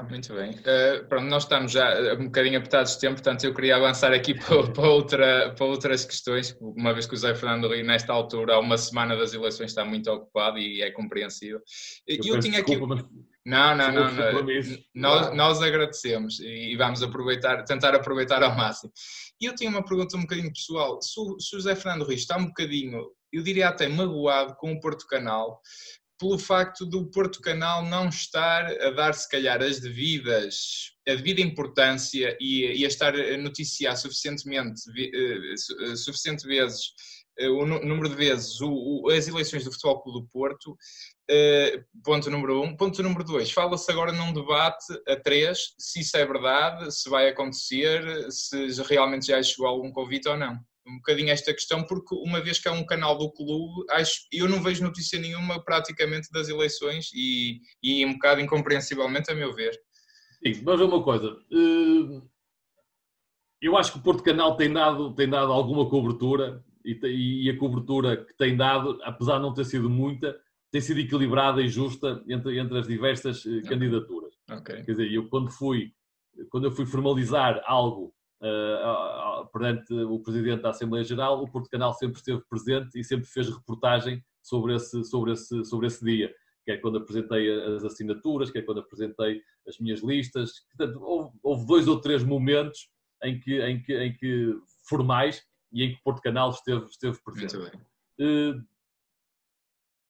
Muito bem. Uh, pronto, nós estamos já um bocadinho apertados de tempo, portanto eu queria avançar aqui para, para, outra, para outras questões, uma vez que o Zé Fernando Rio, nesta altura, há uma semana das eleições, está muito ocupado e é compreensível. Eu, eu tinha aqui. Desculpa, mas... Não, não, não. não. Nós, nós agradecemos e vamos aproveitar, tentar aproveitar ao máximo. E eu tinha uma pergunta um bocadinho pessoal. Se o, se o Zé Fernando Rio está um bocadinho, eu diria até magoado com o Porto Canal, pelo facto do Porto Canal não estar a dar, se calhar, as devidas, a devida importância e, e a estar a noticiar suficientemente, uh, suficiente vezes o número de vezes o, o, as eleições do Futebol Clube do Porto, uh, ponto número um. Ponto número dois, fala-se agora num debate a três, se isso é verdade, se vai acontecer, se realmente já chegou algum convite ou não. Um bocadinho esta questão, porque uma vez que é um canal do clube, acho, eu não vejo notícia nenhuma praticamente das eleições e, e um bocado incompreensivelmente, a meu ver. Sim, mas uma coisa, uh eu acho que o Porto Canal tem dado, tem dado alguma cobertura e, e, a cobertura que tem dado, apesar de não ter sido muita, tem sido equilibrada e justa entre, entre as diversas uh, candidaturas. Okay. Quer dizer, eu quando fui, quando eu fui formalizar algo uh, perante o Presidente da Assembleia Geral, o Porto Canal sempre esteve presente e sempre fez reportagem sobre esse, sobre esse, sobre esse dia. Quer quando apresentei as assinaturas, quer quando apresentei as minhas listas. Portanto, houve, houve dois ou três momentos em que, em que, em que formais e em que Porto Canal esteve, esteve presente. Muito bem. Uh,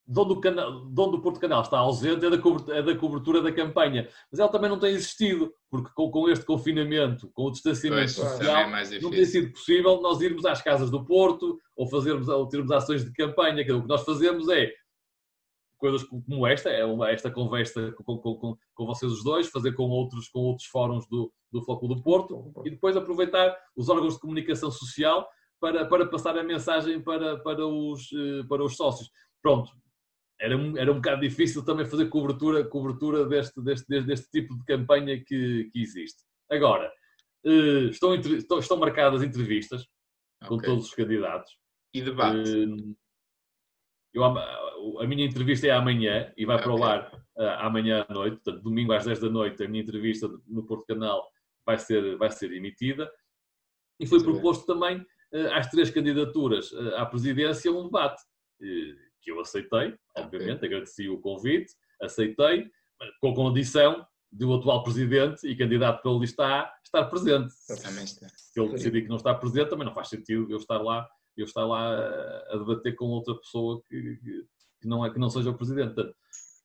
de onde, o canal, de onde o Porto Canal está ausente é da, cobertura, é da cobertura da campanha. Mas ela também não tem existido, porque com, com este confinamento, com o distanciamento pois, social, é não tem sido possível nós irmos às casas do Porto ou, fazermos, ou termos ações de campanha. O que nós fazemos é coisas como esta, é uma, esta conversa com, com, com, com, vocês os dois, fazer com outros, com outros fóruns do, do Foco do Porto e depois aproveitar os órgãos de comunicação social para, para passar a mensagem para, para, os, eh, para os sócios. Pronto, era, era um bocado difícil também fazer cobertura, cobertura deste, deste, deste, tipo de campanha que, que existe. Agora, eh, estão, estão, estão marcadas entrevistas okay. com todos os candidatos. E debate? Eh, eu, a minha entrevista é amanhã e vai okay. para o ar amanhã à noite, portanto, domingo às 10 da noite, a minha entrevista no Porto Canal vai ser, vai ser emitida. E foi Muito proposto bem. também às três candidaturas uh, à presidência um debate, que eu aceitei, obviamente, okay. agradeci o convite, aceitei, com condição de o atual presidente e candidato pela lista A estar presente. Se ele decidir que não está presente, também não faz sentido eu estar lá eu estar lá a, debater com outra pessoa que, que, não, é, que não seja o presidente. Portanto,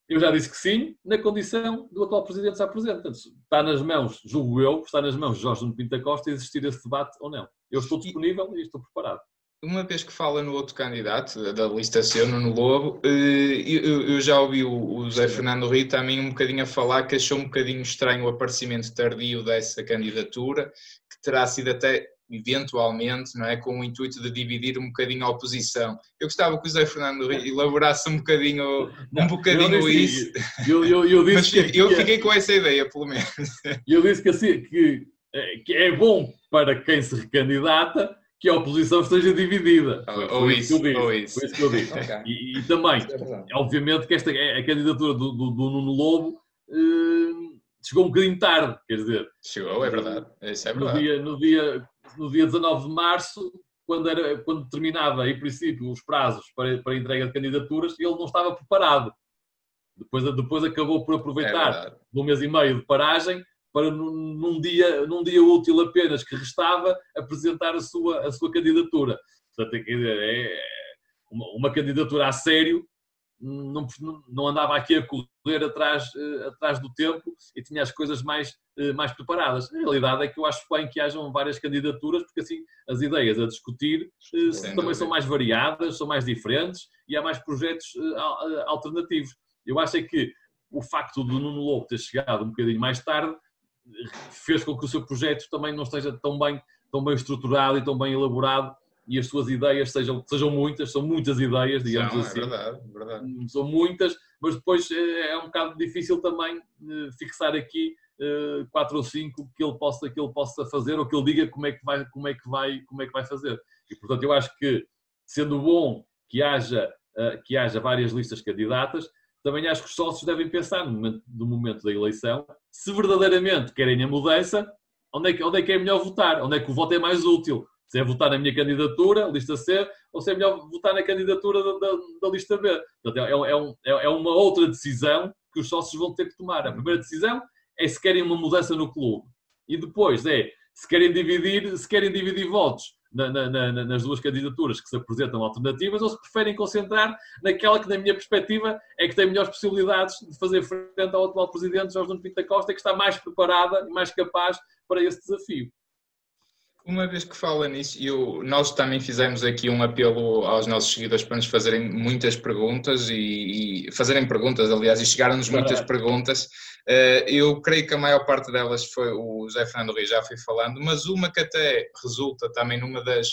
eu já disse que sim, na condição do atual presidente estar presente. Portanto, está nas mãos, julgo eu, está nas mãos de Jorge Nuno Pinto da Costa existir esse debate ou não. Eu estou disponível e estou preparado. Uma vez que fala no outro candidato da lista C, no Lobo, eh, eu já ouvi o José Fernando Rio também um bocadinho a falar que achou um bocadinho estranho o aparecimento tardio dessa candidatura, que terá sido até eventualmente, não é? com o intuito de dividir um bocadinho a oposição. Eu gostava que o Zé Fernando elaborasse um bocadinho, um bocadinho eu isso. Eu, eu, eu, disse Mas, que, eu fiquei com essa ideia, pelo menos. Eu disse que, assim, que, é, que é bom para quem se recandidata que a oposição esteja dividida. Ou, foi, isso, ou isso. Foi isso que eu disse. okay. e, e, também, é obviamente, que esta, a candidatura do, do, do Nuno Lobo eh, chegou um bocadinho tarde, quer dizer. Chegou, é verdade. Isso é verdade. No dia, no dia no dia 19 de março, quando, era, quando terminava, em princípio, os prazos para, para entrega de candidaturas, ele não estava preparado. Depois, depois acabou por aproveitar é um mês e meio de paragem para, num, num, dia, num dia útil apenas que restava, apresentar a sua, a sua candidatura. Portanto, é, é uma, uma candidatura a sério não, não andava aqui a correr atrás, uh, atrás do tempo e tinha as coisas mais, uh, mais preparadas. A realidade é que eu acho bem que hajam várias candidaturas, porque assim as ideias a discutir uh, também são mais variadas, são mais diferentes e há mais projetos alternativos. Eu acho é que o facto do Nuno Lobo ter chegado um bocadinho mais tarde fez com que o seu projeto também não esteja tão bem, tão bem estruturado e tão bem elaborado e as suas ideias sejam, sejam muitas, são muitas ideias, digamos é assim. É verdade, verdade. Hum, são muitas, mas depois é, é um bocado difícil também eh, fixar aqui eh, quatro ou cinco que ele possa que ele possa fazer ou que ele diga como é que vai como é que vai como é que vai fazer. E portanto eu acho que sendo bom que haja eh, que haja várias listas candidatas, também acho que os sócios devem pensar no momento, no momento da eleição se verdadeiramente querem a mudança, onde é, que, onde é que é melhor votar, onde é que o voto é mais útil se é votar na minha candidatura, lista C, ou se é melhor votar na candidatura da, da, da lista B. Portanto, é, é, é, é, uma outra decisão que os sócios vão ter que tomar. A primeira decisão é se querem uma mudança no clube. E depois é se querem dividir, se querem dividir votos na, na, na, nas duas candidaturas que se apresentam alternativas ou se preferem concentrar naquela que, na minha perspectiva, é que tem melhores possibilidades de fazer frente ao atual presidente Jorge Nuno Pinto da Costa, que está mais preparada e mais capaz para esse desafio. Uma vez que fala nisso, eu, nós também fizemos aqui um apelo aos nossos seguidores para nos fazerem muitas perguntas e, e fazerem perguntas, aliás, e chegaram-nos muitas perguntas. Uh, eu creio que a maior parte delas foi o José Fernando Rui já foi falando, mas uma que até resulta também numa das,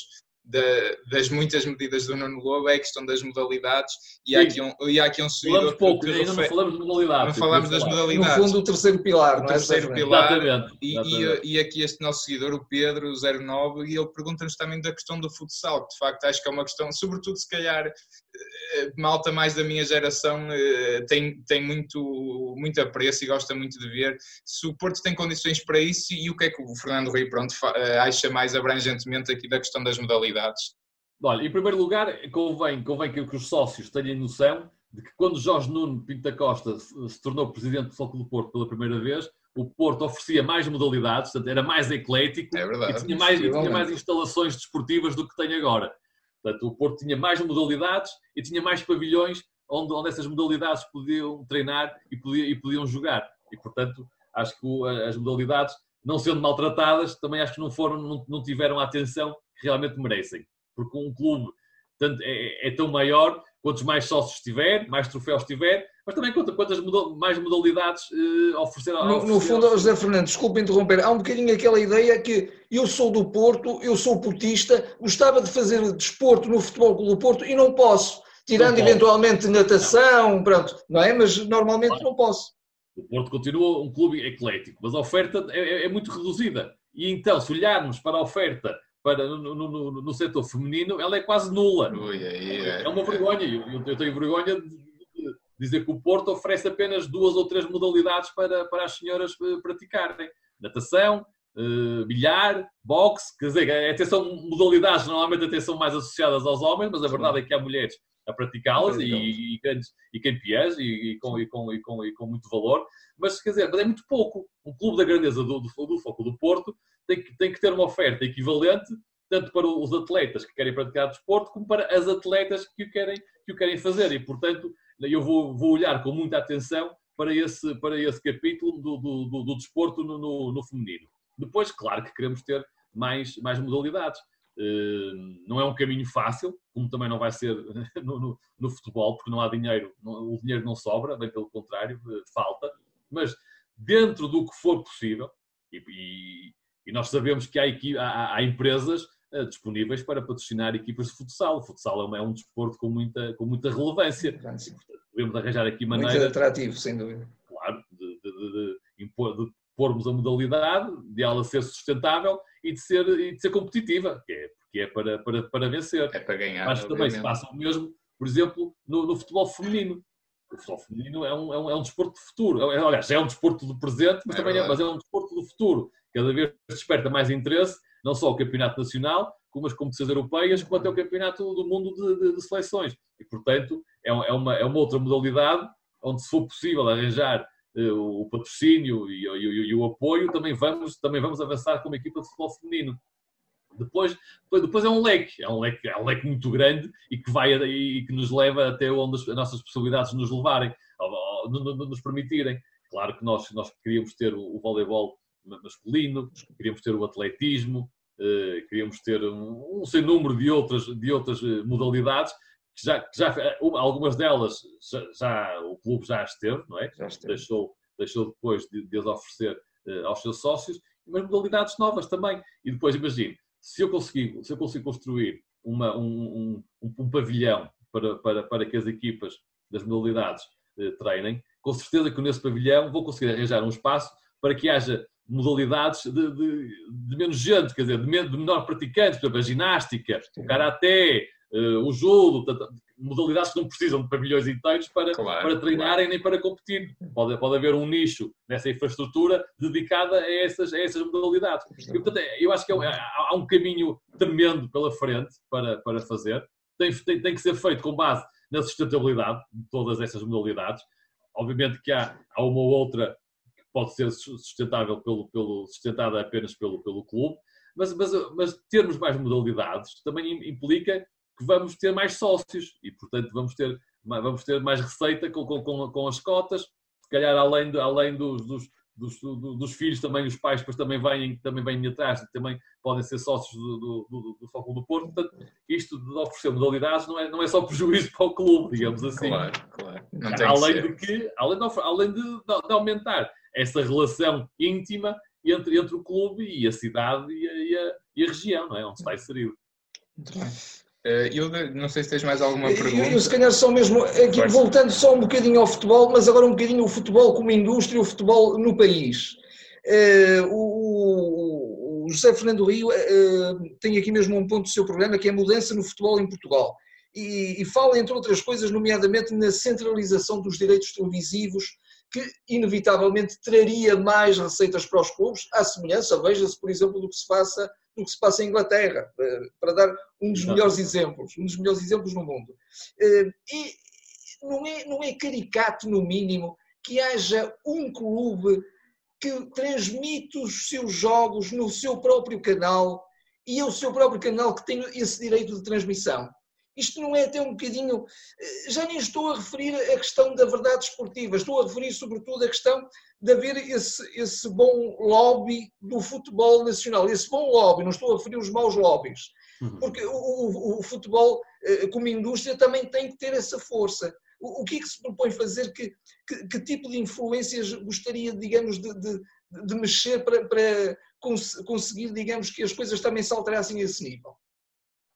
das muitas medidas do Nuno Lobo é a questão das modalidades e há, aqui um, e há aqui um seguidor pouco, que, que ainda não falamos de modalidades. Não falamos das modalidades. No fundo, o terceiro pilar, o terceiro é? pilar. Exatamente, exatamente. E, e, aqui este nosso seguidor, o Pedro, 09, e ele pergunta-nos também da questão do futsal, que de facto acho que é uma questão, sobretudo se calhar malta mais da minha geração eh, tem, tem muito, muito apreço e gosta muito de ver se o Porto tem condições para isso e o que é que o Fernando Rui pronto, eh, acha mais abrangentemente aqui da questão das modalidades. Olha, em primeiro lugar, convém, convém que, que os sócios tenham noção de que quando Jorge Nuno Pinto da Costa se, se tornou presidente do Foco do Porto pela primeira vez, o Porto oferecia mais modalidades, portanto, era mais eclético é verdade, e, tinha mais, e tinha mais instalações desportivas do que tem agora. Portanto, o Porto tinha mais modalidades e tinha mais pavilhões onde, onde essas modalidades podiam treinar e, podia, e podiam jogar. E, portanto, acho que as modalidades, não sendo maltratadas, também acho que não, foram, não, não tiveram a atenção que realmente merecem. Porque um clube tanto, é, é tão maior, quantos mais sócios tiver, mais troféus tiver, mas também quantas mais modalidades uh, oferecer No, no fundo, José Fernando, desculpe interromper, há um bocadinho aquela ideia que eu sou do Porto, eu sou portista, gostava de fazer desporto no Futebol Clube do Porto e não posso, tirando não eventualmente natação, não. pronto, não é? Mas normalmente não posso. O Porto continua um clube eclético, mas a oferta é, é, é muito reduzida. E então, se olharmos para a oferta para, no, no, no, no setor feminino, ela é quase nula. Ui, é, é, uma vergonha. Eu, eu tenho vergonha de dizer que o Porto oferece apenas duas ou três modalidades para, para as senhoras eh, praticarem. Natação, uh, bilhar, boxe, quer dizer, até são modalidades normalmente até são mais associadas aos homens, mas a verdade é que há mulheres a praticá-las e, e, grandes, e campeãs e, e, com, e, com, e, com, e com muito valor, mas quer dizer, mas é muito pouco. Um clube da grandeza do, do, do Foco do Porto tem que, tem que ter uma oferta equivalente tanto para os atletas que querem praticar desporto como para as atletas que o querem, que o querem fazer e, portanto, eu vou, vou olhar com muita atenção para esse, para esse capítulo do, do, do, do desporto no, no, no, feminino. Depois, claro que queremos ter mais, mais modalidades. Uh, não é um caminho fácil, como também não vai ser no, no, no futebol, porque não há dinheiro, o dinheiro não sobra, bem pelo contrário, uh, falta. Mas dentro do que for possível, e, e, e nós sabemos que há, há, há empresas disponíveis para patrocinar equipas de futsal. O futsal é um, é um desporto com muita, com muita relevância. E, portanto, devemos arranjar aqui maneira. Muito atrativo, sem dúvida. Claro, de, de, de, impor, de pormos a modalidade, de ela ser sustentável e de ser, e de ser competitiva, que é, porque é para, para, para vencer. É para ganhar. Que também se passa o mesmo, por exemplo, no, no futebol feminino. O futebol feminino é um, é um, é um desporto de futuro. É, aliás, é um desporto do presente, mas é também é, mas é um desporto do futuro. Cada vez desperta mais interesse, não só o campeonato nacional, como as competições europeias, como até o campeonato do mundo de, de, de seleções. E, portanto, é, é, uma, é uma outra modalidade onde, se for possível arranjar uh, o patrocínio e, e, e, o apoio, também vamos, também vamos avançar como equipa de futebol feminino. Depois, depois, é um leque, é um leque, é um leque muito grande e que vai e que nos leva até onde as, nossas possibilidades nos levarem, nos permitirem. Claro que nós, nós queríamos ter o, o voleibol masculino, queríamos ter o atletismo, eh, queríamos ter um, um sem número de outras, de outras eh, modalidades, que já, que já algumas delas já, já, o clube já esteve, não é? Já. Deixou, deixou depois de, de as oferecer aos seus sócios, mas modalidades novas também. E depois, imagine, se eu conseguir, se eu conseguir construir uma, um, um, um, pavilhão para, para, para que as equipas das modalidades treinem, com certeza que nesse pavilhão vou conseguir arranjar um espaço para que haja modalidades de, de, de menos gente, quer dizer, de, menor, de menor praticantes, por exemplo, a ginástica, o karaté, uh, o judo, modalidades que não precisam de pavilhões inteiros para, claro, para treinarem claro. nem para competir. Pode, pode haver um nicho nessa infraestrutura dedicada a essas, a essas modalidades. E, portanto, eu acho que é, há um caminho tremendo pela frente para, para fazer. Tem, tem, tem que ser feito com base na sustentabilidade de todas essas modalidades. Obviamente que há, há uma ou outra pode ser sustentável pelo, pelo, sustentada apenas pelo, pelo clube, mas, mas, mas termos mais modalidades também implica que vamos ter mais sócios e, portanto, vamos ter, vamos ter mais receita com, com, com as cotas, se calhar além, de, além dos, dos, dos, dos, filhos também, os pais depois também vêm, também vêm atrás e também podem ser sócios do, do, do, do do Porto. Portanto, isto de oferecer modalidades não é, não é só prejuízo para o clube, digamos assim. Claro, claro. além de que, além, de, além de, de, aumentar essa relação íntima entre, entre o clube e a cidade e a, e a, e a região, não é? Onde está inserido. Muito bem. Eh, eu não sei se tens mais alguma pergunta. Eu, eu se calhar só mesmo, aqui, voltando só um bocadinho ao futebol, mas agora um bocadinho o futebol como indústria, o futebol no país. Uh, o, o, José Fernando Rio uh, tem aqui mesmo um ponto do seu programa que é a mudança no futebol em Portugal. E, e fala, entre outras coisas, nomeadamente na centralização dos direitos televisivos, que inevitavelmente traria mais receitas para os clubes, à semelhança, veja-se, por exemplo, do que se passa do que se passa em Inglaterra, eh, para dar um dos melhores exemplos, um dos melhores exemplos no mundo. Eh, e não é, não é caricato, no mínimo, que haja um clube que transmite os seus jogos no seu próprio canal e é o seu próprio canal que tem esse direito de transmissão. Isto não é até um bocadinho. Eh, já nem estou a referir a questão da verdade esportiva, estou a referir sobretudo a questão de haver esse, esse bom lobby do futebol nacional. Esse bom lobby, não estou a referir os maus lobbies, uhum. porque o, o, o futebol, eh, como indústria, também tem que ter essa força. O, o que é que se propõe fazer? Que, que, que tipo de influências gostaria, digamos, de, de, de mexer para, para conseguir, digamos, que as coisas também se alterassem a esse nível?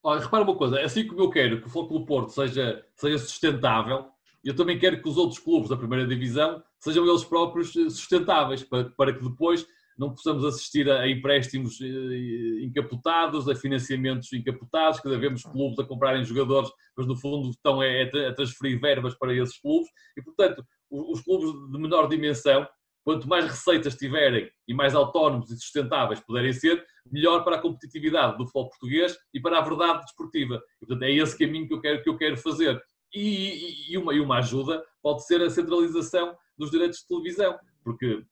Olha, repara uma coisa, assim como eu quero que o Futebol Porto seja, seja sustentável, eu também quero que os outros clubes da primeira divisão sejam eles próprios eh, sustentáveis, para, para que depois não possamos assistir a, empréstimos eh, encapotados, a financiamentos encapotados, que devemos clubes a comprarem jogadores, mas no fundo estão a, a transferir verbas para esses clubes, e portanto os clubes de menor dimensão Quanto mais receitas tiverem e mais autónomos e sustentáveis puderem ser, melhor para a competitividade do futebol português e para a verdade desportiva. E, portanto, é esse caminho que eu quero, que eu quero fazer. E, e, uma, e uma ajuda pode ser a centralização dos direitos de televisão, porque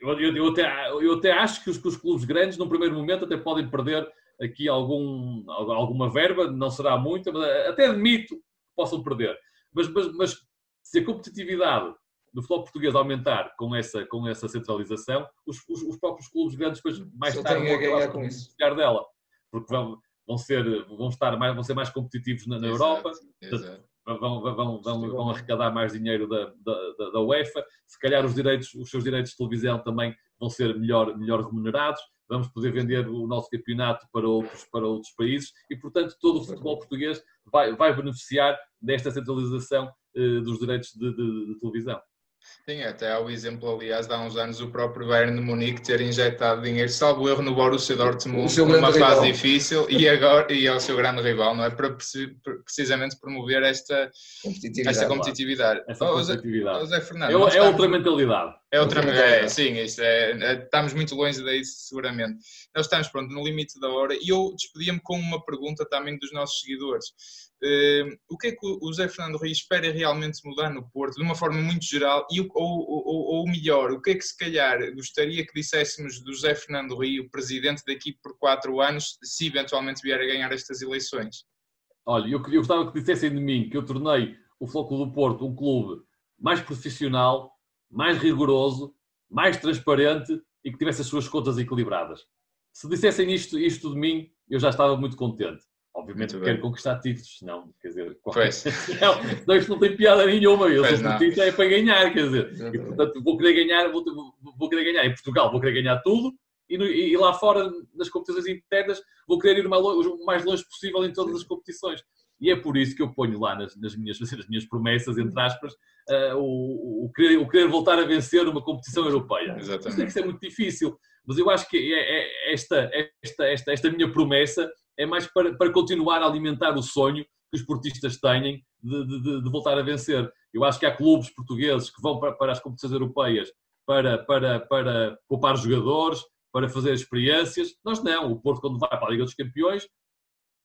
eu, eu, eu, até, eu até acho que os, que os clubes grandes, num primeiro momento, até podem perder aqui algum, alguma verba, não será muita, mas até admito que possam perder. Mas, mas, mas se a competitividade do futebol português aumentar com essa, com essa centralização, os, os, os próprios clubes grandes depois mais tarde vão acabar com isso. dela, porque vão, vão, ser, vão, estar mais, vão ser mais competitivos na, na exato, Europa, exato. Vão, vão, vão, vão, arrecadar mais dinheiro da, da, da, UEFA, se calhar os, direitos, os seus direitos de televisão também vão ser melhor, melhor remunerados, vamos poder vender o nosso campeonato para outros, para outros países e, portanto, todo o futebol português vai, vai beneficiar desta centralização eh, dos direitos de, de, de televisão. Sim, até há o exemplo, aliás, de há uns anos o próprio Bayern de Munique ter injetado dinheiro, salvo erro, no Borussia Dortmund numa fase rival. difícil e agora e ao seu grande rival, não é? Para precisamente promover esta competitividade. Esta competitividade. Essa competitividade. José, José Fernando, é, é outra mentalidade. É outra é, sim, isso é, é, estamos muito longe daí, seguramente. Nós estamos, pronto, no limite da hora e eu despedia-me com uma pergunta também dos nossos seguidores. Uh, o que é que o José Fernando Reis espera realmente mudar no Porto, de uma forma muito geral, e, ou, ou, ou, melhor, o que é que se calhar gostaria que disséssemos do José Fernando Rio, presidente daqui por quatro anos, se eventualmente vier a ganhar estas eleições? Olha, eu, eu gostava que dissessem de mim que eu tornei o Flóculo do Porto um clube mais profissional, mais rigoroso, mais transparente e que tivesse as suas contas equilibradas. Se dissessem isto, isto de mim, eu já estava muito contente. Obviamente quero conquistar títulos, não, quer dizer, qualquer... não, não, isto não tem piada nenhuma, eu pois sou portista é para ganhar, quer dizer, e, portanto vou querer ganhar, vou, vou, querer ganhar. Em Portugal, vou querer ganhar tudo, e, no, e, lá fora, nas competições internas, vou querer ir o mais longe possível em todas as competições. E é por isso que eu ponho lá nas, nas minhas, nas minhas promessas, entre aspas, uh, o, o, querer, o querer voltar a vencer uma competição europeia. Exatamente. Isso tem que ser muito difícil, mas eu acho que é, é esta, esta, esta, esta minha promessa é mais para, para continuar a alimentar o sonho que os esportistas têm de, de, de, voltar a vencer. Eu acho que há clubes portugueses que vão para, para as competições europeias para, para, para poupar jogadores, para fazer experiências. Nós não. O Porto, quando vai para a Liga dos Campeões,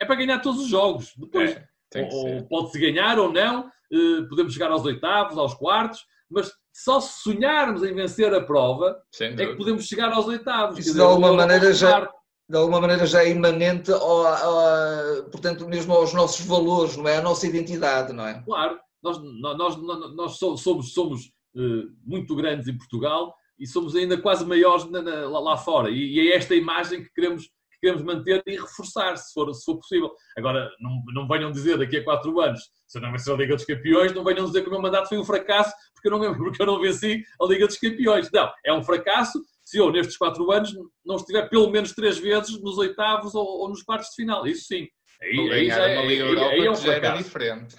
é para ganhar todos os jogos. Depois, é, pode-se ganhar ou não, eh, podemos chegar aos oitavos, aos quartos, mas só se sonharmos em vencer a prova é que podemos chegar aos oitavos. Isso de alguma maneira já de alguma maneira já é imanente, ao, ao, portanto, mesmo aos nossos valores, não é? À nossa identidade, não é? Claro, nós, nós, nós, somos, somos uh, muito grandes em Portugal e somos ainda quase maiores na, na, lá, lá, fora. E, e, é esta imagem que queremos, que queremos manter e reforçar, se for, se for possível. Agora, não, não venham dizer daqui a quatro anos, se eu não vencer a Liga dos Campeões, não venham dizer que o meu mandato foi um fracasso porque eu não, porque eu não venci a Liga dos Campeões. Não, é um fracasso se eu, nestes quatro anos, não estiver pelo menos três vezes nos oitavos ou, ou nos quartos de final. Isso sim. Aí, aí já, uma Liga Europa aí, aí é um já era diferente.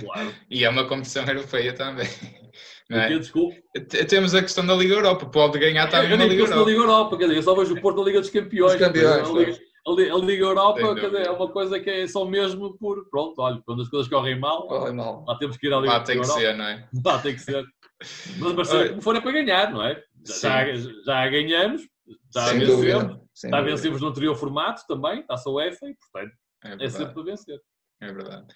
Claro. e é uma competição europeia também. É? Temos a questão da Liga Europa, pode ganhar também na Liga Europa. Liga Europa, quer dizer, eu só vejo o Porto na Liga dos Campeões. Dos campeões a, Liga, a, Liga, Europa dizer, é uma coisa que é só mesmo por, pronto, olha, quando as coisas correm mal, correm mal. lá temos que ir à Liga Lá tem que ser, não é? Lá tem que ser. Mas, mas como for é para ganhar, não é? Já, já ganhamos, já Sem vencemos, dúvida. já vencemos no anterior formato também, está-se a UEFA e, portanto, é, é sempre para vencer. É verdade.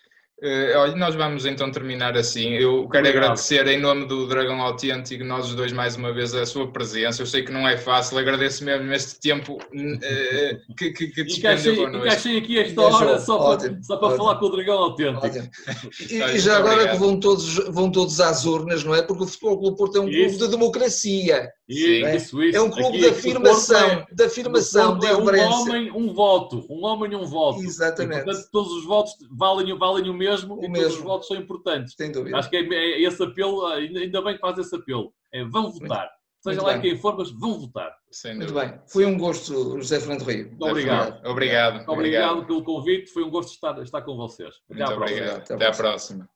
Uh, olha, nós vamos então terminar assim. Eu quero Obrigado. agradecer em nome do Dragão Autêntico, nós os dois mais uma vez, a sua presença. Eu sei que não é fácil, agradeço mesmo este tempo uh, que, que, que despendeu connosco. Encaixei aqui esta hora só para, só para falar com o Dragão Autêntico. E, e, já agora que vão todos, vão todos às urnas, não é? Porque o Futebol Clube Porto é um clube de democracia. Sim, é? Isso, isso. é um clube de afirmação, é, de afirmação, de é um homem, um voto, um homem, um voto. Exatamente. E, portanto, todos os votos valem, valem o mesmo o e mesmo. todos os votos são importantes. Sem dúvida. Acho que é, é esse apelo, ainda bem que faz esse apelo. É, vão votar. Seja Muito lá bem. quem for, mas vão votar. Muito bem. Foi um gosto, José Fernando Rio. Muito obrigado. Obrigado. Obrigado, obrigado pelo convite. Foi um gosto estar, estar com vocês. Até Muito à próxima. Obrigado. Até, Até à próxima.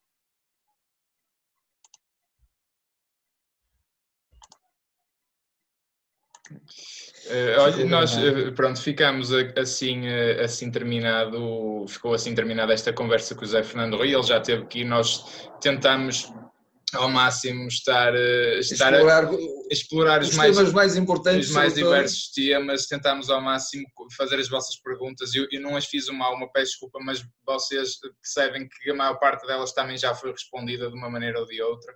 Uh, olha, nós uh, pronto, ficamos assim, uh, assim terminado, ficou assim terminada esta conversa com o Zé Fernando Rui, ele já teve aqui, nós tentamos ao máximo estar, estar explorar, a, explorar os, os mais, temas mais importantes, os mais diversos temas, tentámos ao máximo fazer as vossas perguntas, eu, eu não as fiz uma uma peço desculpa, mas vocês percebem que a maior parte delas também já foi respondida de uma maneira ou de outra.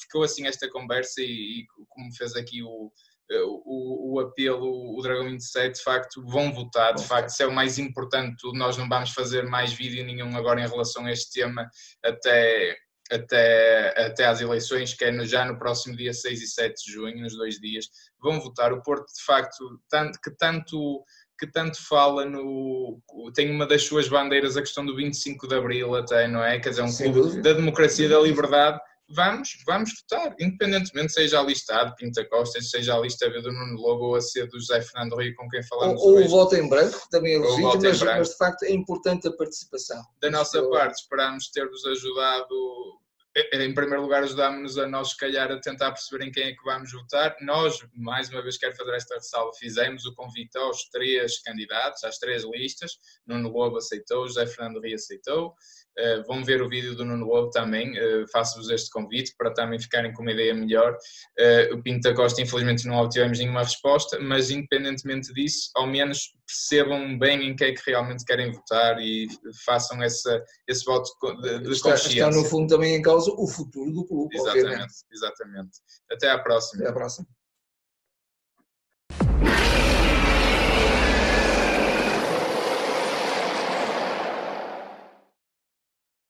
ficou assim esta conversa e, e como fez aqui o, o, o, apelo, o Dragão 27, de facto, vão votar. De facto, isso é o mais importante. Nós não vamos fazer mais vídeo nenhum agora em relação a este tema até, até, até às eleições, que é já no próximo dia 6 e 7 de junho, nos dois dias. Vão votar. O Porto, de facto, tanto, que tanto que tanto fala no. tem uma das suas bandeiras a questão do 25 de Abril, até, não é? Quer dizer, um clube da democracia e da liberdade vamos, vamos votar, independentemente seja a lista A de Pinta Costa, seja a lista B do Nuno Lobo ou a C do José Fernando Rio com quem falamos Ou, ou o voto em branco, também é legítimo, mas, mas, de facto é importante a participação. Da nossa parte, esperamos ter-vos ajudado em primeiro lugar, ajudámos-nos a nós, se calhar, a tentar perceber em quem é que vamos votar. Nós, mais uma vez, quero fazer esta ressalva, fizemos o convite aos três candidatos, às três listas. Nuno Lobo aceitou, José Fernando Rio aceitou. Uh, vão ver o vídeo do Nuno Lobo também, uh, faço-vos este convite para também ficarem com uma ideia melhor. Uh, o Pinto da Costa, infelizmente, não obtivemos nenhuma resposta, mas independentemente disso, ao menos percebam bem em quem é que realmente querem votar e façam essa, esse voto de, de está, consciência. Está, no fundo, também em causa o futuro do clube, Exatamente, obviamente. exatamente. Até à próxima. Até à próxima.